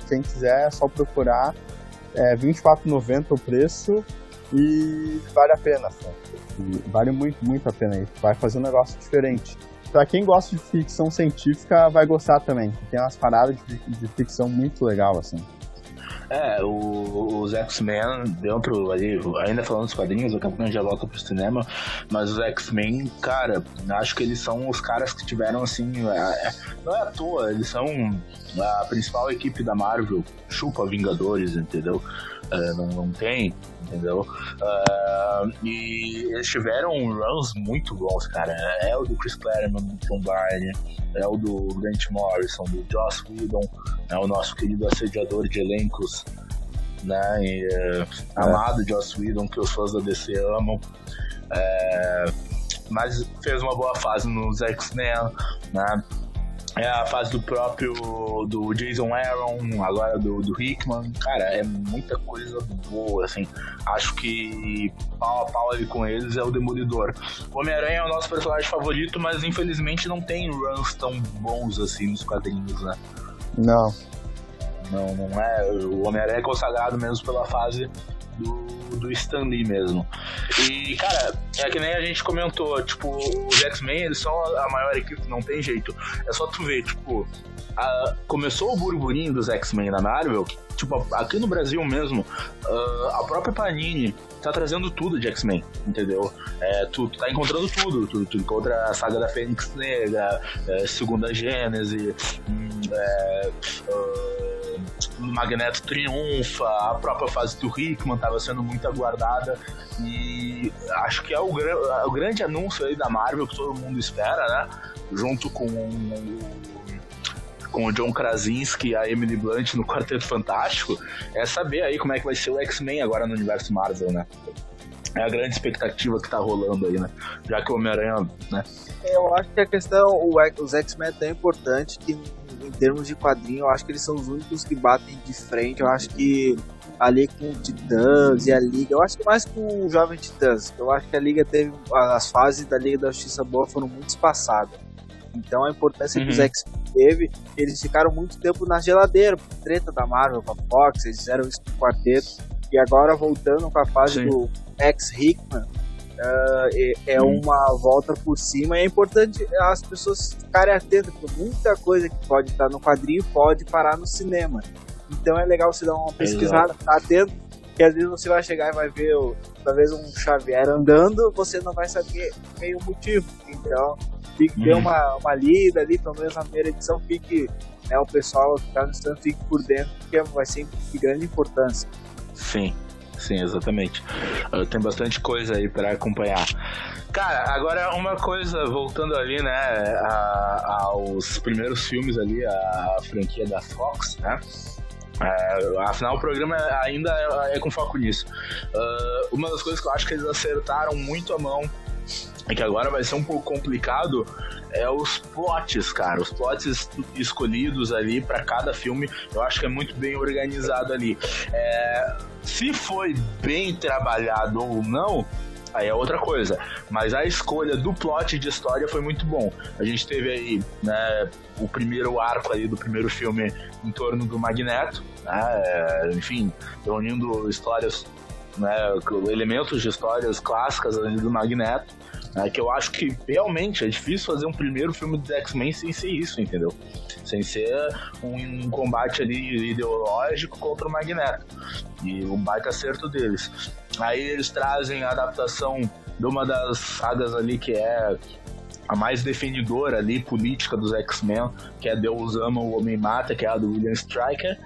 quem quiser é só procurar. É R$24,90 o preço e vale a pena. Assim vale muito, muito a pena isso. Vai fazer um negócio diferente. Pra quem gosta de ficção científica, vai gostar também. Tem umas paradas de, de ficção muito legal, assim. É, o, os X-Men, dentro ali, ainda falando dos quadrinhos, daqui a pouco a gente já volta pro cinema, mas os X-Men, cara, acho que eles são os caras que tiveram, assim, é, é não é à toa, eles são a principal equipe da Marvel, chupa Vingadores, entendeu? É, não, não tem, entendeu? Uh, e eles tiveram runs muito bons, cara. É o do Chris Claremont, do Tom Barney, é o do Grant Morrison, do Joss Whedon, é o nosso querido assediador de elencos, né? E, uh, amado Joss Whedon, que os fãs da DC amam. É, mas fez uma boa fase nos X-Men, né? É a fase do próprio do Jason Aaron, agora do, do Hickman. Cara, é muita coisa boa, assim. Acho que pau a pau ali com eles é o Demolidor. O Homem-Aranha é o nosso personagem favorito, mas infelizmente não tem runs tão bons assim nos quadrinhos, né? Não. Não, não é. O Homem-Aranha é consagrado mesmo pela fase do, do Stan Lee mesmo. E, cara, é que nem a gente comentou, tipo, os X-Men, eles são a maior equipe, não tem jeito. É só tu ver, tipo, a, começou o burburinho dos X-Men na Marvel, tipo, aqui no Brasil mesmo, uh, a própria Panini tá trazendo tudo de X-Men, entendeu? É, tu, tu tá encontrando tudo, tu, tu encontra a saga da Fênix Negra, é, Segunda Gênese, hum, é, uh, o Magneto triunfa, a própria fase do Hickman estava sendo muito aguardada e acho que é o, o, grande anúncio aí da Marvel que todo mundo espera, né? Junto com com o John Krasinski e a Emily Blunt no Quarteto Fantástico, é saber aí como é que vai ser o X-Men agora no universo Marvel, né? É a grande expectativa que tá rolando aí, né? Já que o Homem-Aranha, né? Eu acho que a questão, os X-Men é tão importante que em termos de quadrinho, eu acho que eles são os únicos que batem de frente. Eu acho que ali com o Titãs e a Liga, eu acho que mais com o Jovem Titãs. Eu acho que a Liga teve. As fases da Liga da Justiça Boa foram muito espaçadas. Então a importância uhum. que os uhum. X teve, eles ficaram muito tempo na geladeira, treta da Marvel com a Fox, eles fizeram isso com o quarteto. E agora voltando com a fase Sim. do X Hickman, Uh, é, é uma volta por cima. É importante as pessoas ficarem atentas, porque muita coisa que pode estar no quadrinho pode parar no cinema. Então é legal você dar uma pesquisada, ficar atento, que às vezes você vai chegar e vai ver talvez um Xavier andando, você não vai saber meio motivo. Então, fique hum. uma, uma lida ali, pelo menos na primeira edição, fique né, o pessoal que está no stand fique por dentro, porque vai ser de grande importância. Sim. Sim, exatamente. Uh, tem bastante coisa aí para acompanhar. Cara, agora uma coisa, voltando ali, né, a, aos primeiros filmes ali, a franquia da Fox, né? É, afinal, o programa ainda é, é com foco nisso. Uh, uma das coisas que eu acho que eles acertaram muito a mão e que agora vai ser um pouco complicado é os plots, cara. Os plots escolhidos ali para cada filme, eu acho que é muito bem organizado ali. É, se foi bem trabalhado ou não, aí é outra coisa. Mas a escolha do plot de história foi muito bom. A gente teve aí, né, o primeiro arco aí do primeiro filme em torno do Magneto, né, é, enfim, reunindo histórias, né, elementos de histórias clássicas ali do Magneto. É que eu acho que realmente é difícil fazer um primeiro filme dos X-Men sem ser isso, entendeu? Sem ser um combate ali ideológico contra o Magneto. E um baita acerto deles. Aí eles trazem a adaptação de uma das sagas ali que é a mais defendidora ali, política dos X-Men, que é Deus Ama, o Homem Mata, que é a do William Stryker.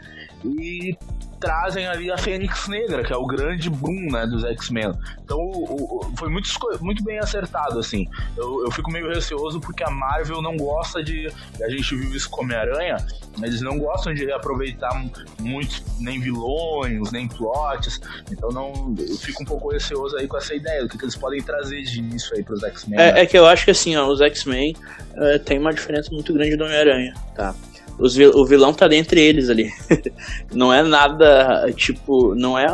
E trazem ali a Fênix Negra, que é o grande boom né, dos X-Men. Então o, o, foi muito, muito bem acertado, assim. Eu, eu fico meio receoso porque a Marvel não gosta de. A gente viu isso com Homem-Aranha, eles não gostam de aproveitar muito nem vilões, nem plots. Então não, eu fico um pouco receoso aí com essa ideia, do que, que eles podem trazer de início aí pros X-Men. É, né? é, que eu acho que assim, ó, os X-Men uh, tem uma diferença muito grande do Homem-Aranha, tá? Os, o vilão tá dentre eles ali. *laughs* não é nada, tipo, não é.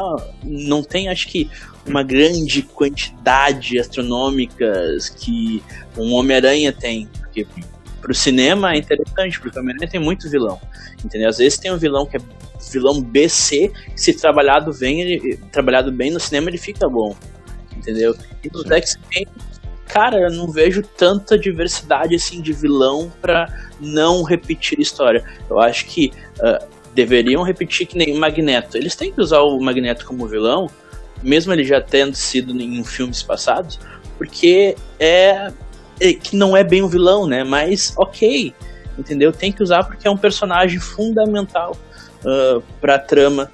Não tem, acho que, uma grande quantidade astronômica que um Homem-Aranha tem. Porque pro cinema é interessante, porque o Homem-Aranha tem muito vilão. Entendeu? Às vezes tem um vilão que é vilão BC, que se trabalhado bem, ele, trabalhado bem no cinema ele fica bom. Entendeu? E nos X-Men cara, eu não vejo tanta diversidade assim de vilão para não repetir história. Eu acho que uh, deveriam repetir que nem o Magneto. Eles têm que usar o Magneto como vilão, mesmo ele já tendo sido em filmes passados, porque é, é que não é bem um vilão, né? Mas ok, entendeu? Tem que usar porque é um personagem fundamental uh, para a trama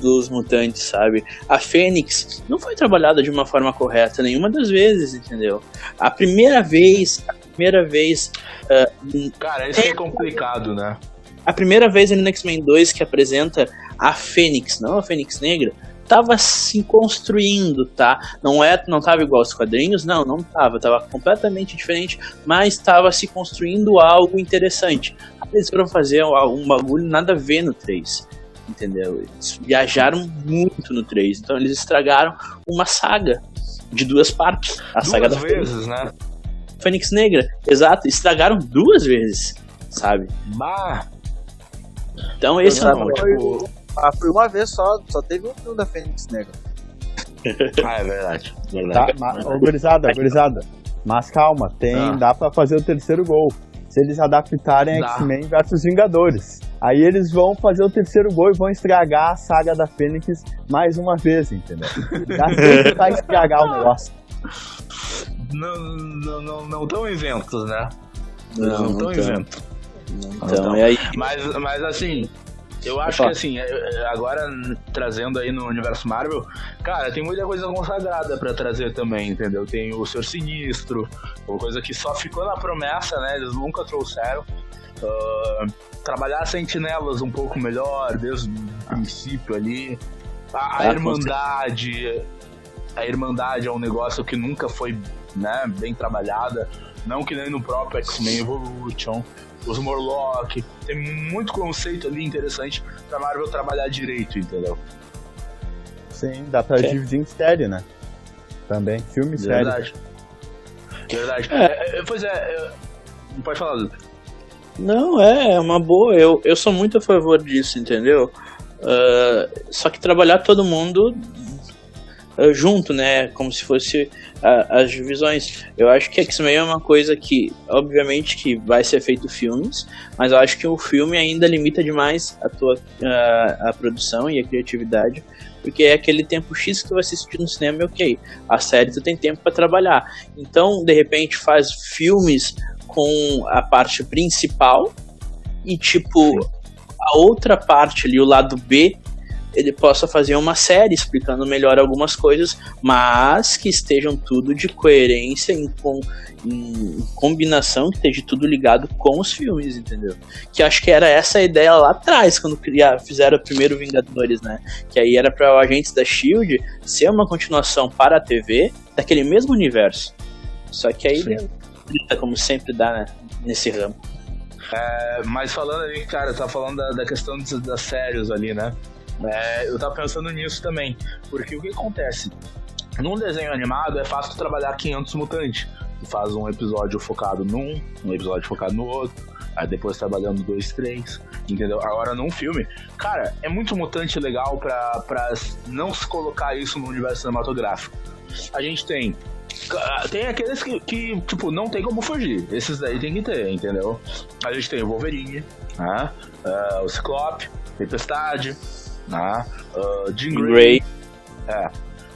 dos mutantes, sabe? A Fênix não foi trabalhada de uma forma correta nenhuma das vezes, entendeu? A primeira vez, a primeira vez. Uh, Cara, isso é, é complicado, né? A primeira vez no X-Men 2 que apresenta a Fênix, não a Fênix Negra, tava se construindo, tá? Não é, não tava igual aos quadrinhos, não, não tava, tava completamente diferente, mas tava se construindo algo interessante. Eles foram fazer um bagulho nada a ver no 3. Entendeu? Eles viajaram muito no 3, então eles estragaram uma saga de duas partes. A duas saga da vezes, né? Fênix Negra, exato, estragaram duas vezes, sabe? Bah. Então esse é não, o tipo, ah, foi uma vez só, só teve um filme da Fênix Negra. *laughs* Ah, é verdade. Tá, verdade. mas, ô, gurizada, gurizada. Mas calma, tem, Ah. dá pra fazer o terceiro gol. Se eles adaptarem. X-Men versus Vingadores. Aí eles vão fazer o terceiro gol e vão estragar a saga da Fênix mais uma vez, entendeu? Já sei que vai estragar o negócio. Não, não, não, não tão inventos, né? Não, não não tão tão. inventos. Então, e aí, Mas, mas assim, eu acho Opa. que assim, é, é, agora trazendo aí no universo Marvel, cara, tem muita coisa consagrada pra trazer também, entendeu? Tem o Senhor Sinistro, uma coisa que só ficou na promessa, né? Eles nunca trouxeram. Ah, trabalhar sentinelas um pouco melhor desde o princípio ali. A, a Ah, Irmandade. A Irmandade é um negócio que nunca foi né, bem trabalhada. Não que nem no próprio X-Men Evolution. Os Morlock. Tem muito conceito ali interessante pra Marvel trabalhar direito, entendeu? Sim, dá pra É. dividir em série, né? Também, filme e série. Verdade. Verdade. É. É, é, pois é, é, pode falar. Não, é, é uma boa. Eu, eu sou muito a favor disso, entendeu? Ah, só que trabalhar todo mundo ah, junto, né? Como se fosse ah, as divisões. Eu acho que X-Men é uma coisa que, obviamente, que vai ser feito filmes, mas eu acho que o filme ainda limita demais a tua ah, a produção e a criatividade. Porque é aquele tempo X que tu vai assistir no cinema e ok. A série tu tem tempo pra trabalhar. Então, de repente, faz filmes com a parte principal e tipo a outra parte ali, o lado B, ele possa fazer uma série explicando melhor algumas coisas, mas que estejam tudo de coerência em, com, em combinação, que esteja tudo ligado com os filmes, entendeu? Que acho que era essa a ideia lá atrás, quando criar, fizeram o primeiro Vingadores, né? Que aí era para o Agentes da Shield ser uma continuação para a TV daquele mesmo universo. Só que aí treta, como sempre dá, né? Nesse ramo. É, mas falando ali, cara, tá falando da, da questão das séries ali, né? É, eu tava pensando nisso também. Porque o que acontece? Num desenho animado é fácil trabalhar 500 mutantes. Tu faz um episódio focado num, um episódio focado no outro, aí depois trabalhando dois, três, entendeu? Agora num filme, cara, é muito mutante legal pra, pra não se colocar isso no universo cinematográfico. A gente tem. Tem aqueles que, que, tipo, não tem como fugir. Esses daí tem que ter, entendeu? A gente tem o Wolverine, né? Ah, o Ciclope, Tempestade, né? Grey, é,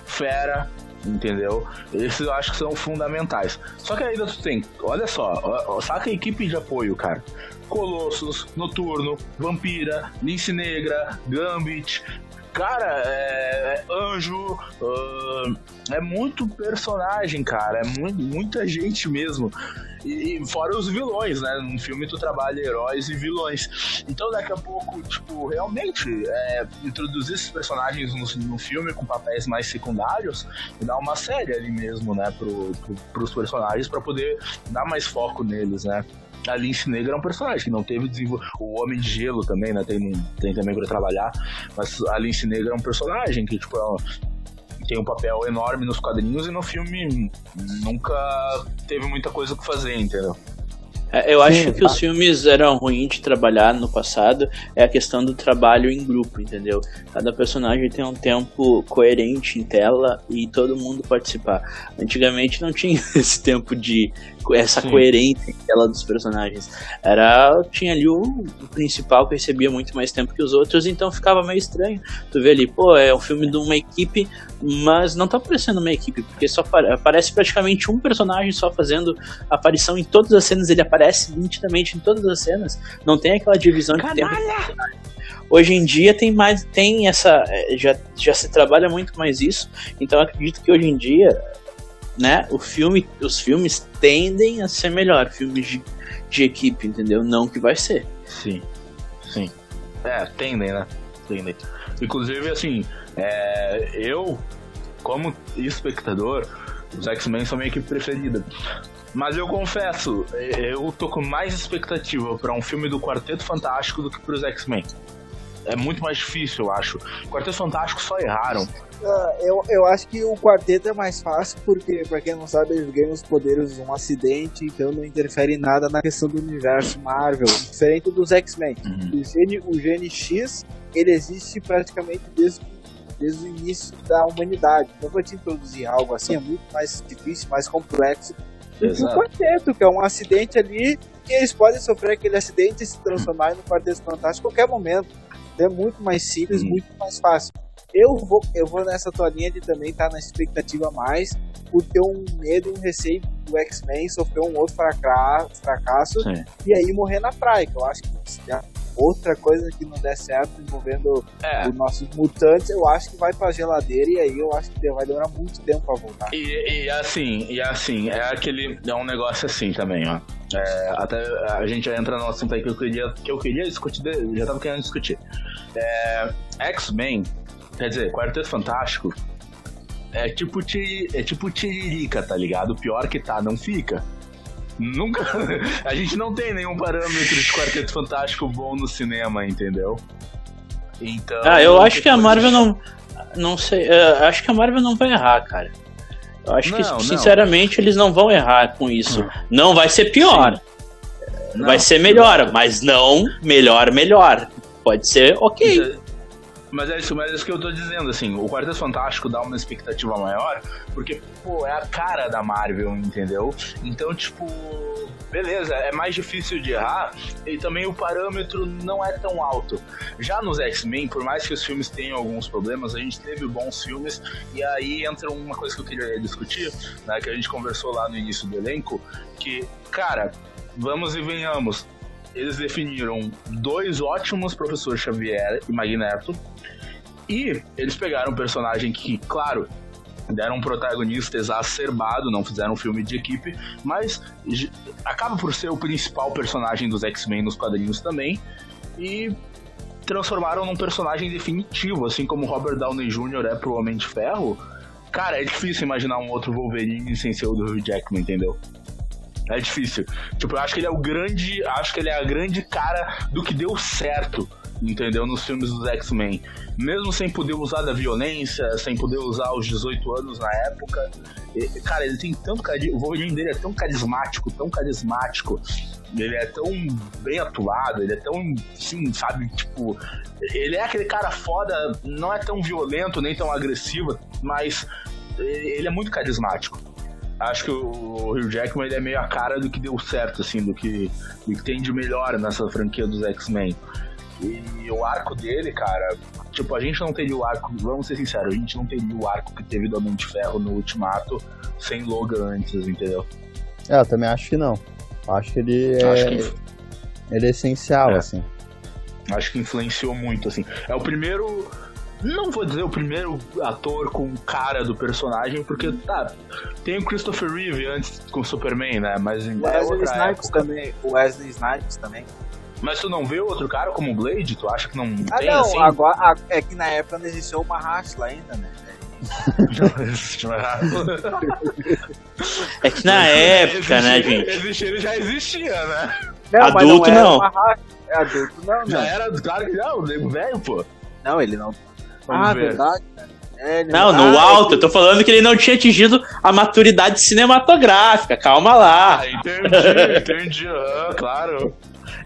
Fera, entendeu? Esses eu acho que são fundamentais. Só que ainda tu tem, olha só, ó, saca a equipe de apoio, cara. Colossus, Noturno, Vampira, Lince Negra, Gambit. Cara, é, é Anjo, ah, é muito personagem, cara. É mu- muita gente mesmo. E, e fora os vilões, né? Num filme tu trabalha heróis e vilões. Então daqui a pouco, tipo, realmente, é, introduzir esses personagens no, no filme com papéis mais secundários e dar uma série ali mesmo, né? Pro, pro, pros personagens pra poder dar mais foco neles, né? A Lince Negra é um personagem que não teve desenvolvimento. O Homem de Gelo também, né? Tem, tem também pra trabalhar. Mas a Lince Negra é um personagem que, tipo, é um- tem um papel enorme nos quadrinhos e no filme nunca teve muita coisa pra fazer, entendeu? É, Eu acho Sim, que tá. os filmes eram ruins de trabalhar no passado, é a questão do trabalho em grupo, entendeu? Cada personagem tem um tempo coerente em tela e todo mundo participar. Antigamente não tinha *laughs* esse tempo de essa Sim. coerência em tela dos personagens. Era tinha ali o, o principal que recebia muito mais tempo que os outros, então ficava meio estranho. Tu vê ali, pô, é um filme de uma equipe, mas não tá parecendo uma equipe, porque só apare- aparece praticamente um personagem só fazendo aparição em todas as cenas, ele aparece nitidamente em todas as cenas. Não tem aquela divisão de tempo. Hoje em dia tem mais, tem essa, eh, já, já se trabalha muito mais isso. Então acredito que hoje em dia, né, o filme, os filmes tendem a ser melhor, filmes de, de equipe, entendeu? Não que vai ser. Sim, sim. É, tendem, né? Tendem. Inclusive, assim, é, eu, como espectador, os X-Men são minha equipe preferida. Mas eu confesso, eu tô com mais expectativa para um filme do Quarteto Fantástico do que pros X-Men. É muito mais difícil, eu acho. O Quarteto Fantástico só erraram. Uh, eu, eu acho que o quarteto é mais fácil porque, pra quem não sabe, eles ganham os poderes de um acidente, então não interfere em nada na questão do universo Marvel, diferente dos X-Men. Uhum. O, gene, o gene X, ele existe praticamente desde, desde o início da humanidade. Então, pra te introduzir algo assim é muito mais difícil, mais complexo do que o quarteto, que é um acidente ali, que eles podem sofrer aquele acidente e se transformar no quarteto fantástico a qualquer momento. É muito mais simples, uhum. muito mais fácil. Eu vou, eu vou nessa tua linha de também estar tá na expectativa mais, por ter um medo e um receio do X-Men sofrer um outro fracasso, fracasso e aí morrer na praia. Que eu acho que outra coisa que não der certo envolvendo é. os nossos mutantes, eu acho que vai pra geladeira e aí eu acho que vai demorar muito tempo pra voltar. E, e assim, e assim, é aquele. É um negócio assim também, ó. É, até a gente entra no assunto aí que eu queria, que eu queria discutir, já tava querendo discutir. É, X-Men, quer dizer, Quarteto Fantástico, é tipo, é tipo tiririca, tá ligado? O pior que tá, não fica. Nunca. A gente não tem nenhum parâmetro de Quarteto Fantástico bom no cinema, entendeu? Então. Ah, eu acho que a Marvel não. Não sei. Uh, acho que a Marvel não vai errar, cara. Eu acho não, que, sinceramente, não. eles não vão errar com isso. Hum. Não vai ser pior. Não, vai ser melhor, mas não melhor, melhor. Pode ser ok. Mas é isso, mas é isso que eu tô dizendo, assim, o Quarteto Fantástico dá uma expectativa maior, porque, pô, é a cara da Marvel, entendeu? Então, tipo, beleza, é mais difícil de errar e também o parâmetro não é tão alto. Já nos X-Men, por mais que os filmes tenham alguns problemas, a gente teve bons filmes e aí entra uma coisa que eu queria discutir, né, que a gente conversou lá no início do elenco, que, cara, vamos e venhamos, eles definiram dois ótimos professores Xavier e Magneto. E eles pegaram um personagem que, claro, deram um protagonista exacerbado, não fizeram um filme de equipe, mas acaba por ser o principal personagem dos X-Men nos quadrinhos também. E transformaram num personagem definitivo, assim como Robert Downey Jr. é pro Homem de Ferro. Cara, é difícil imaginar um outro Wolverine sem ser o do Hugh Jackman, entendeu? É difícil. Tipo, eu acho que ele é o grande. Acho que ele é a grande cara do que deu certo entendeu? Nos filmes dos X-Men. Mesmo sem poder usar da violência, sem poder usar os 18 anos na época. E, cara, ele tem tanto carisma. O Wolverine dele é tão carismático, tão carismático. Ele é tão bem atuado, ele é tão, sim, sabe? Tipo, ele é aquele cara foda, não é tão violento nem tão agressivo, mas ele é muito carismático acho que o Hugh Jackman ele é meio a cara do que deu certo, assim, do que, do que tem de melhor nessa franquia dos X-Men. E o arco dele, cara, tipo, a gente não teria o arco, vamos ser sinceros, a gente não teria o arco que teve do Homem de Ferro no Ultimato sem Logan antes, entendeu? É, eu também acho que não. Acho que ele é, acho que... Ele é essencial, é. assim. Acho que influenciou muito, assim. É o primeiro não vou dizer o primeiro ator com cara do personagem, porque tá, tem o Christopher Reeve antes com o Superman, né? Mas o Wesley Snipes época. também, o Wesley Snipes também. Mas tu não vê outro cara como o Blade? Tu acha que não ah, tem não, assim? Agora, é que na época não existiu uma Rashla ainda, né? é que na época, né, gente? Existir, ele já existia, né? Não, adulto não. não. É adulto não, Já era, claro que não, nego velho, pô. Não, ele não Vamos ah, ver. verdade, É, não, no alto, eu tô falando que ele não tinha atingido a maturidade cinematográfica, calma lá. Ah, entendi, entendi, ah, claro.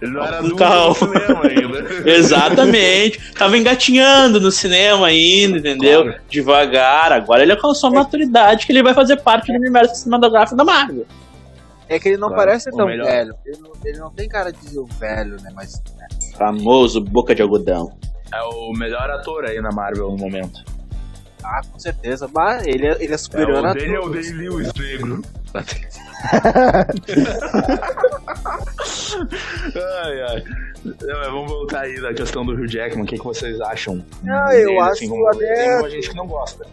Ele não era adulto no cinema ainda. *laughs* Exatamente. Tava engatinhando no cinema ainda, entendeu? Claro. Devagar. Agora ele alcançou a maturidade que ele vai fazer parte do universo cinematográfico da Marvel. É que ele não claro. parece tão velho. Ele não, ele não, tem cara de velho, né? Mas. Né? Famoso boca de algodão. É o melhor ator aí na Marvel no momento. Ah, com certeza. Mas ele é, ele é superior é, a Daniel Day-Lewis negro. ai, ai. Não, vamos voltar aí da questão do Hugh Jackman. O que, que vocês acham? Não, eu dele, acho assim, como, até... Tem gente que não gosta.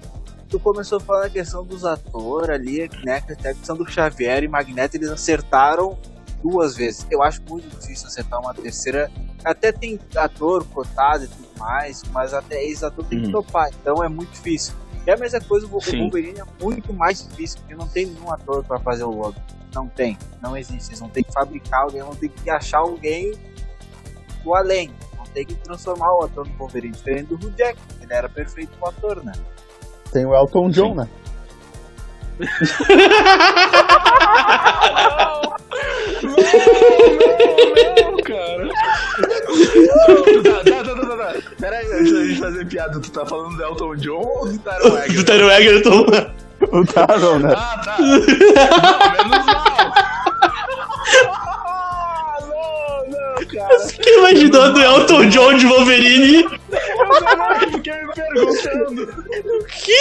Tu começou a falar a questão dos atores ali, né? A questão do Xavier e Magneto, eles acertaram duas vezes. Eu acho muito difícil acertar uma terceira até tem ator cotado e tudo mais, mas até esse ator tem que Hum. topar, então é muito difícil. E a mesma coisa, o Sim. Wolverine é muito mais difícil, porque não tem nenhum ator pra fazer o Logan. Não tem, não existe. Eles vão ter que fabricar alguém, vão ter que achar alguém do além. Vão ter que transformar o ator no Wolverine, diferente do Hugh Jackman, que ele era perfeito como ator, né? Tem o Elton John, né? Não, cara. tá, tá, tá, tá, tá. Pera aí, antes da gente fazer piada, tu tá falando do Elton John ou do Taron Do Egerton? Taron Egerton. O Taron, né? Ah, tá. Não, menos não, não, cara. Quem imaginou do Elton John de Wolverine? Eu também fiquei me perguntando. Que?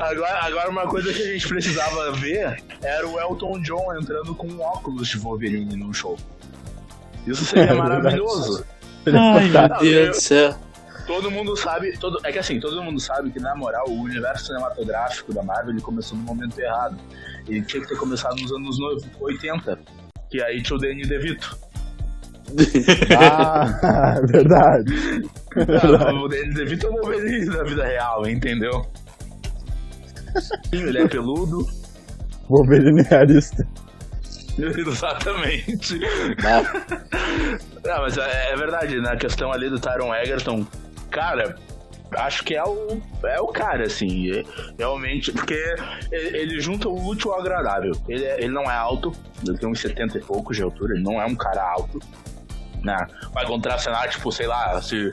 Agora, agora, uma coisa que a gente precisava ver era o Elton John entrando com um óculos de Wolverine no show. Isso seria É maravilhoso. Ai, meu Deus do céu. Todo mundo sabe, todo, é que assim, todo mundo sabe que na moral o universo cinematográfico da Marvel ele começou no momento errado. Ele tinha que ter começado nos anos no- 80, que aí tinha o Danny DeVito. *laughs* Ah, *laughs* verdade. Ah, o Danny DeVito é o Wolverine da vida real, entendeu? Sim, ele é peludo. Wolverine realista. *laughs* Exatamente. Não, mas é, é verdade, na questão ali do Tyron Egerton, cara, acho que é o, é o cara, assim, é- realmente, porque ele, ele junta o útil ao agradável. Ele, é- ele não é alto, ele tem uns 70 e poucos de altura, ele não é um cara alto, né? Vai contracenar, tipo, sei lá, se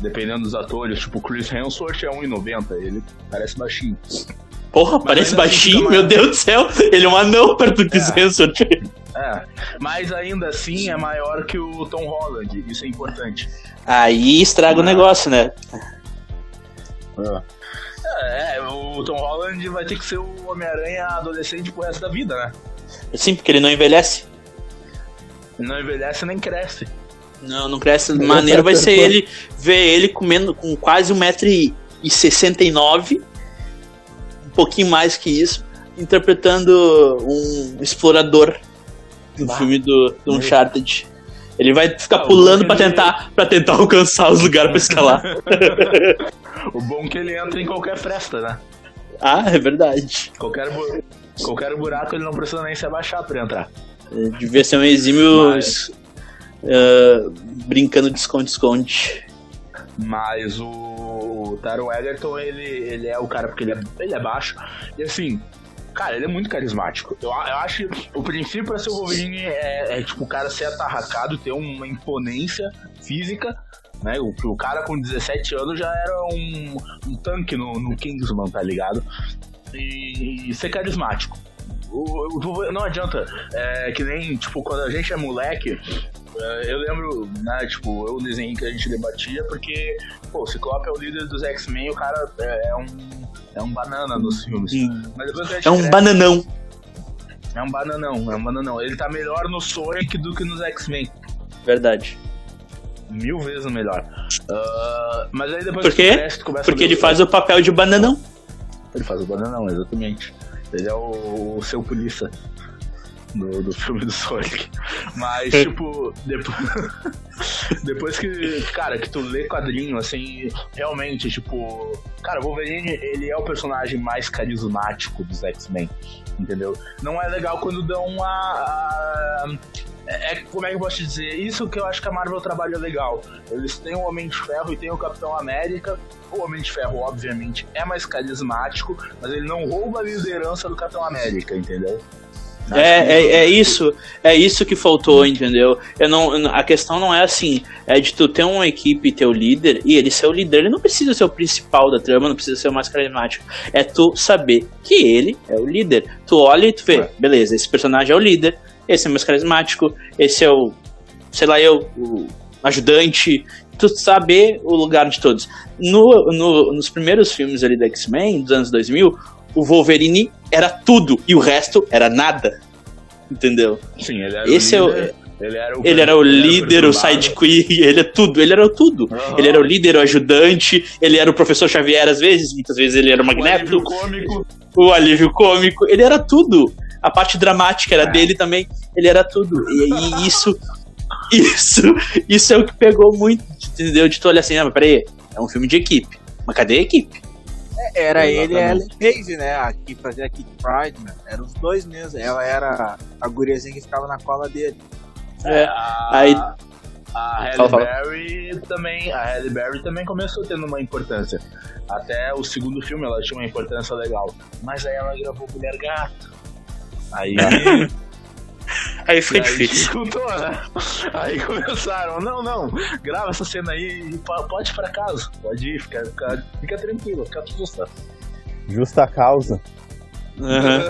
dependendo dos atores, tipo, Chris Hemsworth é 1,90, ele parece baixinho. Porra, parece ainda assim baixinho, fica meu Deus do céu. Ele é um anão perto do Chris É. Hemsworth. É, mas ainda assim é maior que o Tom Holland, isso é importante. Aí estraga o negócio, né? É, o Tom Holland vai ter que ser o Homem-Aranha adolescente pro resto da vida, né? Sim, porque ele não envelhece. Ele não envelhece nem cresce. Não, não cresce. Maneiro vai ser ele ver ele comendo com quase 1,69m, um pouquinho mais que isso, interpretando um explorador no filme do, do Uncharted. Ele vai ficar Ah, pulando pra que ele- tentar, pra tentar alcançar os lugares pra escalar. *laughs* O bom é que ele entra em qualquer fresta, né? ah, é verdade. Qualquer, bu- qualquer buraco ele não precisa nem se abaixar pra entrar. É, Devia ser um exímio Mas- eh, brincando de esconde-esconde. Mas o, o Taron Egerton, ele, ele é o cara porque ele é, ele é baixo. E assim, cara, ele é muito carismático. Eu, eu acho que o princípio pra ser o Wolverine é, é, tipo o cara ser atarracado, ter uma imponência física. Né? O, o cara com 17 anos já era um, um tanque no, no Kingsman, tá ligado? E, e ser carismático. O, o não adianta, é que nem, tipo, quando a gente é moleque, eu lembro, né, tipo, eu desenhei que a gente debatia, porque, pô, o Ciclope é o líder dos X-Men, o cara é, é um, é um banana nos filmes. É um cresce, bananão. é um bananão, é um bananão. Ele tá melhor no Sonic do que nos X-Men. Verdade. Mil vezes melhor. Ah, mas aí depois Por quê? cresce, Porque ele faz o papel de bananão. Ele faz o bananão, exatamente. Ele é o, o seu polícia do, do filme do Sonic. Mas, tipo, depois, *laughs* depois que, cara, que tu lê quadrinho, assim, realmente, tipo, cara, o Wolverine, ele é o personagem mais carismático dos X-Men, entendeu? Não é legal quando dão uma. a- é, como é que eu posso te dizer? Isso que eu acho que a Marvel trabalha legal. Eles têm o Homem de Ferro e tem o Capitão América. O Homem de Ferro, obviamente, é mais carismático, mas ele não rouba a liderança do Capitão América, entendeu? É, é, é isso, é isso que faltou, entendeu? Eu não, a questão não é assim, é de tu ter uma equipe e ter o líder, e ele ser o líder, ele não precisa ser o principal da trama, não precisa ser o mais carismático. É tu saber que ele é o líder. Tu olha e tu vê, É. beleza, esse personagem é o líder, esse é o mais carismático, esse é o, sei lá, eu, o ajudante, tu saber o lugar de todos. No, no- nos primeiros filmes ali da X-Men, dos anos 2000, o Wolverine era tudo e o resto era nada. Entendeu? Sim, ele era Esse é o o- líder. ele era o, Ele era o líder, o sidekick, ele é tudo, ele era o tudo. Aham. Ele era o líder, o ajudante, ele era o professor Xavier às vezes, muitas vezes ele era o O Magneto, alívio cômico. o alívio cômico, ele era tudo. a parte dramática era é. dele também. Ele era tudo. E, e *laughs* isso. Isso, isso é o que pegou muito, entendeu? De tu olhar assim, ah, mas peraí, é um filme de equipe. Mas cadê a equipe? É, era ele e a Ellen Page, né? Aqui fazia a Kid Pride, né? Eram os dois mesmo. Ela era a guriazinha que ficava na cola dele. É, aí. A Halle Berry também, a Halle Berry também começou tendo uma importância. Até o segundo filme ela tinha uma importância legal. Mas aí ela gravou Mulher Gato. Aí. *laughs* *laughs* Aí fica difícil. *laughs* Discutou, né? Aí começaram, não, não, grava essa cena aí e pode ir pra casa. Pode ir, fica, fica, fica tranquilo, fica tudo certo. Justa causa. Uhum.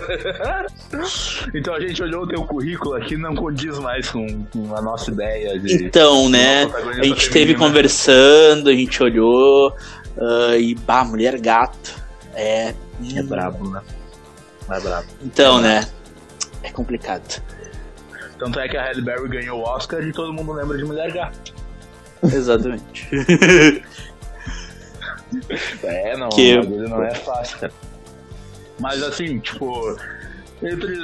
*laughs* então a gente olhou o teu currículo aqui não condiz mais com, com a nossa ideia de. Então, né? A gente esteve conversando, a gente olhou uh, e bah, mulher gato. É. É brabo, né? É brabo. Então, é né? É complicado. Tanto é que a Halle Berry ganhou o Oscar e todo mundo lembra de Mulher Gato. Exatamente. *laughs* é, não, que... não é fácil, cara. Mas assim, tipo, entre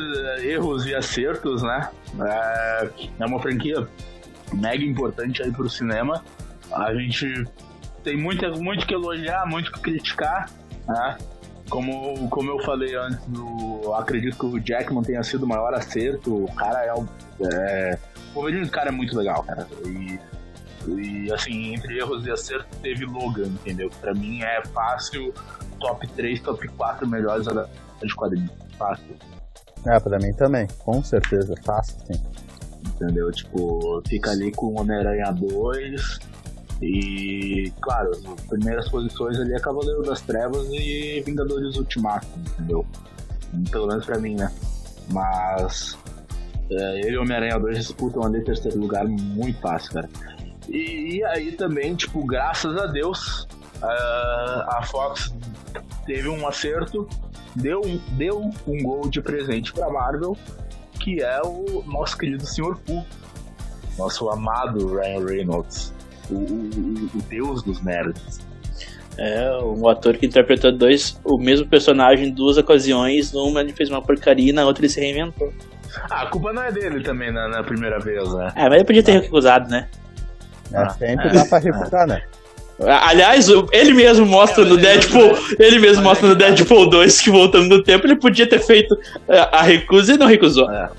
erros e acertos, né? É, é uma franquia mega importante aí pro cinema. A gente tem muito, muito que elogiar, muito que criticar, né? Como, como eu falei antes, do, acredito que o Jackman tenha sido o maior acerto. O cara é o. É, o Wolverine, cara, é muito legal, cara. E, e assim, entre erros e acertos, teve Logan, entendeu? Pra mim é fácil top 3, top 4 melhores de quadrinhos. Fácil. É, pra mim também, com certeza, fácil, sim. Entendeu? Tipo, fica ali com Homem-Aranha 2 e, claro, as primeiras posições ali é Cavaleiro das Trevas e Vingadores Ultimato, entendeu? Pelo menos pra mim, né? Mas é, ele e Homem-Aranha 2 disputam ali terceiro lugar muito fácil, cara. E, e, aí também, tipo, graças a Deus, a, a Fox teve um acerto, deu, deu um gol de presente pra Marvel, que é o nosso querido Sr. Pooh, nosso amado Ryan Reynolds, o, o, o deus dos nerds. É, um ator que interpretou dois, o mesmo personagem em duas ocasiões, numa ele fez uma porcaria e na outra ele se reinventou. Ah, a culpa não é dele também na, na primeira vez, né? É, mas ele podia ter recusado, né? É, ah, sempre é, dá pra refutar, é. né? Aliás, ele mesmo mostra é, no Deadpool, ele mesmo mostra no Deadpool 2 que voltando no tempo ele podia ter feito a recusa e não recusou. É.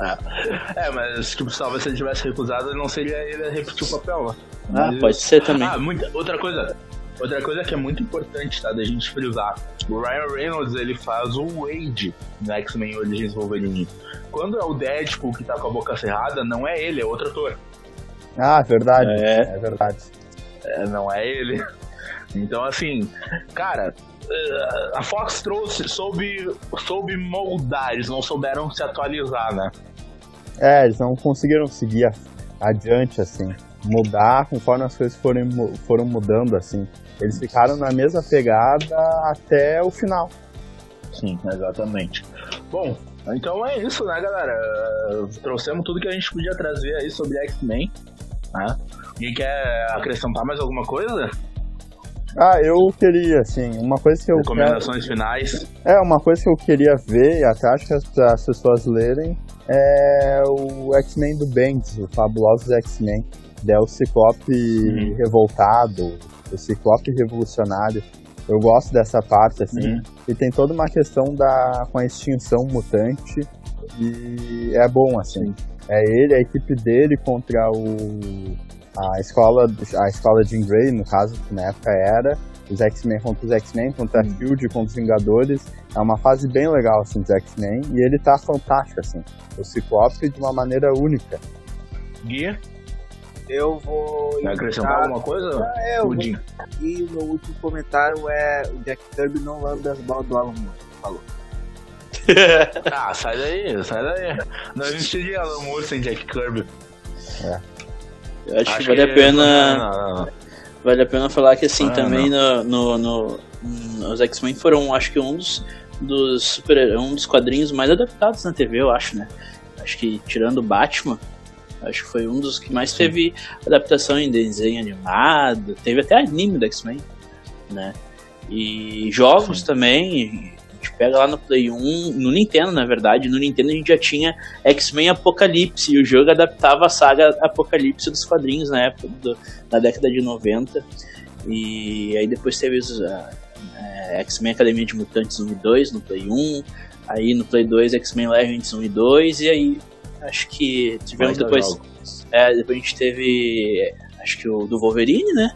É. é, mas tipo, talvez se ele tivesse recusado, não seria ele a repetir o papel, né? Ah, pode ser também. Ah, muita, outra coisa, outra coisa que é muito importante, tá, da gente frisar. O Ryan Reynolds, ele faz o Wade no X-Men Origins Wolverine. Quando é o Deadpool que tá com a boca cerrada, não é ele, é outro ator. Ah, verdade. É, é verdade. É, não é ele. Então, assim, cara, eh, a Fox trouxe, soube, soube moldar, eles não souberam se atualizar, né? É, eles não conseguiram seguir adiante, assim, mudar conforme as coisas foram, foram mudando, assim. Eles ficaram na mesma pegada até o final. Sim, exatamente. Bom, então é isso, né, galera? Trouxemos tudo que a gente podia trazer aí sobre X-Men. Né? E quer acrescentar mais alguma coisa? Ah, eu queria, assim, uma coisa que eu. Recomendações quero... finais. É, uma coisa que eu queria ver, e até acho que as, as pessoas lerem, é o X-Men do Bendis, o Fabulosos X-Men. É o Ciclope uhum. revoltado, o Ciclope revolucionário. Eu gosto dessa parte, assim. Uhum. E tem toda uma questão da com a extinção mutante. E é bom, assim. É ele, a equipe dele contra o a escola, a escola de Grey, no caso, que na época era, os X-Men contra os X-Men, contra a uhum. Shield, contra os Vingadores. É uma fase bem legal, assim, dos X-Men, e ele tá fantástico, assim. O Ciclope de uma maneira única. Guia? Eu vou. Vai acrescentar alguma coisa? Ah, é, vou... E o meu último comentário é: o Jack Kirby não lembra das balas do Alan Moore. Falou. *laughs* ah, sai daí, sai daí. Não existiria Alan Moore sem Jack Kirby. É. Eu acho, acho que vale que a pena. Não, não, vale a pena falar que assim, ah, também no, no, no, os X-Men foram, acho que um dos, dos super, um dos quadrinhos mais adaptados na TV, eu acho, né? Acho que tirando Batman, acho que foi um dos que mais teve adaptação em desenho animado, teve até anime do X-Men, né? E jogos Sim. também, pega lá no Play 1, no Nintendo, na verdade, no Nintendo a gente já tinha X-Men Apocalipse, e o jogo adaptava a saga Apocalipse dos quadrinhos na época, do, na década de 90. E aí depois teve os uh, X-Men Academia de Mutantes 1 e 2 no Play 1, aí no Play 2 X-Men Legends 1 e 2, e aí acho que tivemos depois. É, depois a gente teve. Acho que o do Wolverine, né?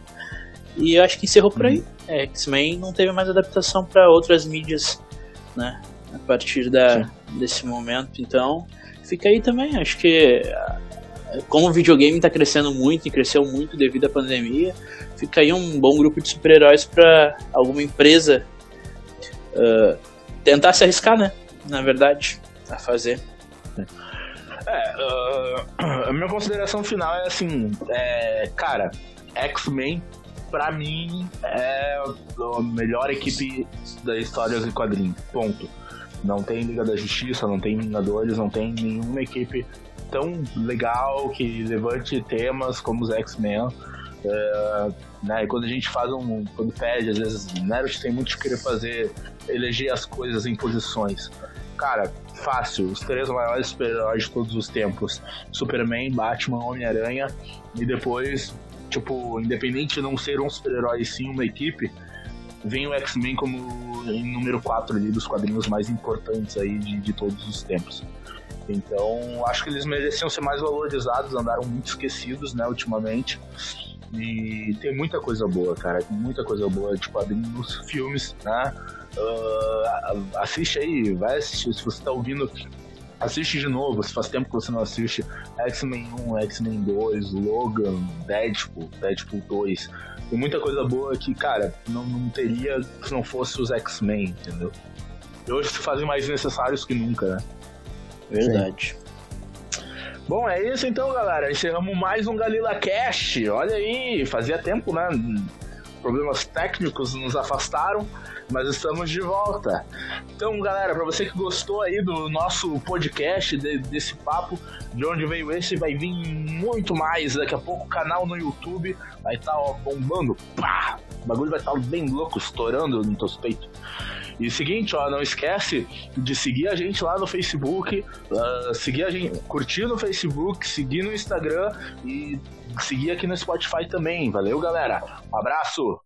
E eu acho que encerrou por aí. Uhum. É, X-Men não teve mais adaptação para outras mídias, né? A partir da, desse momento. Então, fica aí também. Acho que como o videogame está crescendo muito e cresceu muito devido à pandemia, fica aí um bom grupo de super-heróis para alguma empresa uh, tentar se arriscar, né? Na verdade, a fazer. É, uh, a minha consideração final é assim, é, cara, X-Men pra mim é a melhor equipe da história de quadrinhos. Ponto. Não tem Liga da Justiça, não tem Vingadores, não tem nenhuma equipe tão legal que levante temas como os X-Men. É, né, e quando a gente faz um. Quando pede, às vezes, gente tem muito que querer fazer, eleger as coisas em posições. Cara, fácil, os três maiores super-heróis de todos os tempos: Superman, Batman, Homem-Aranha, e depois, tipo, independente de não ser um super-herói sim uma equipe, vem o X-Men como em número 4 ali dos quadrinhos mais importantes aí de, de todos os tempos. Então, acho que eles mereciam ser mais valorizados, andaram muito esquecidos, né, ultimamente. E tem muita coisa boa, cara. Tem muita coisa boa de quadrinhos, filmes, né? Uh, assiste aí, vai assistir. Se você tá ouvindo, assiste de novo. Se faz tempo que você não assiste X-Men 1, X-Men 2, Logan, Deadpool, Deadpool 2. Tem muita coisa boa que, cara, não, não teria se não fosse os X-Men, entendeu? E hoje se fazem mais necessários que nunca, né? Verdade. Sim. Bom, é isso então, galera. Encerramos mais um Galila Cast. Olha aí, fazia tempo, né? Problemas técnicos nos afastaram, mas estamos de volta. Então, galera, para você que gostou aí do nosso podcast, de, desse papo, de onde veio esse, vai vir muito mais. Daqui a pouco o canal no YouTube vai estar tá, bombando. Pá! O bagulho vai estar tá bem louco, estourando no teus peitos. E seguinte, ó, não esquece de seguir a gente lá no Facebook, uh, seguir a gente, curtir no Facebook, seguir no Instagram e seguir aqui no Spotify também. Valeu, galera. Um abraço.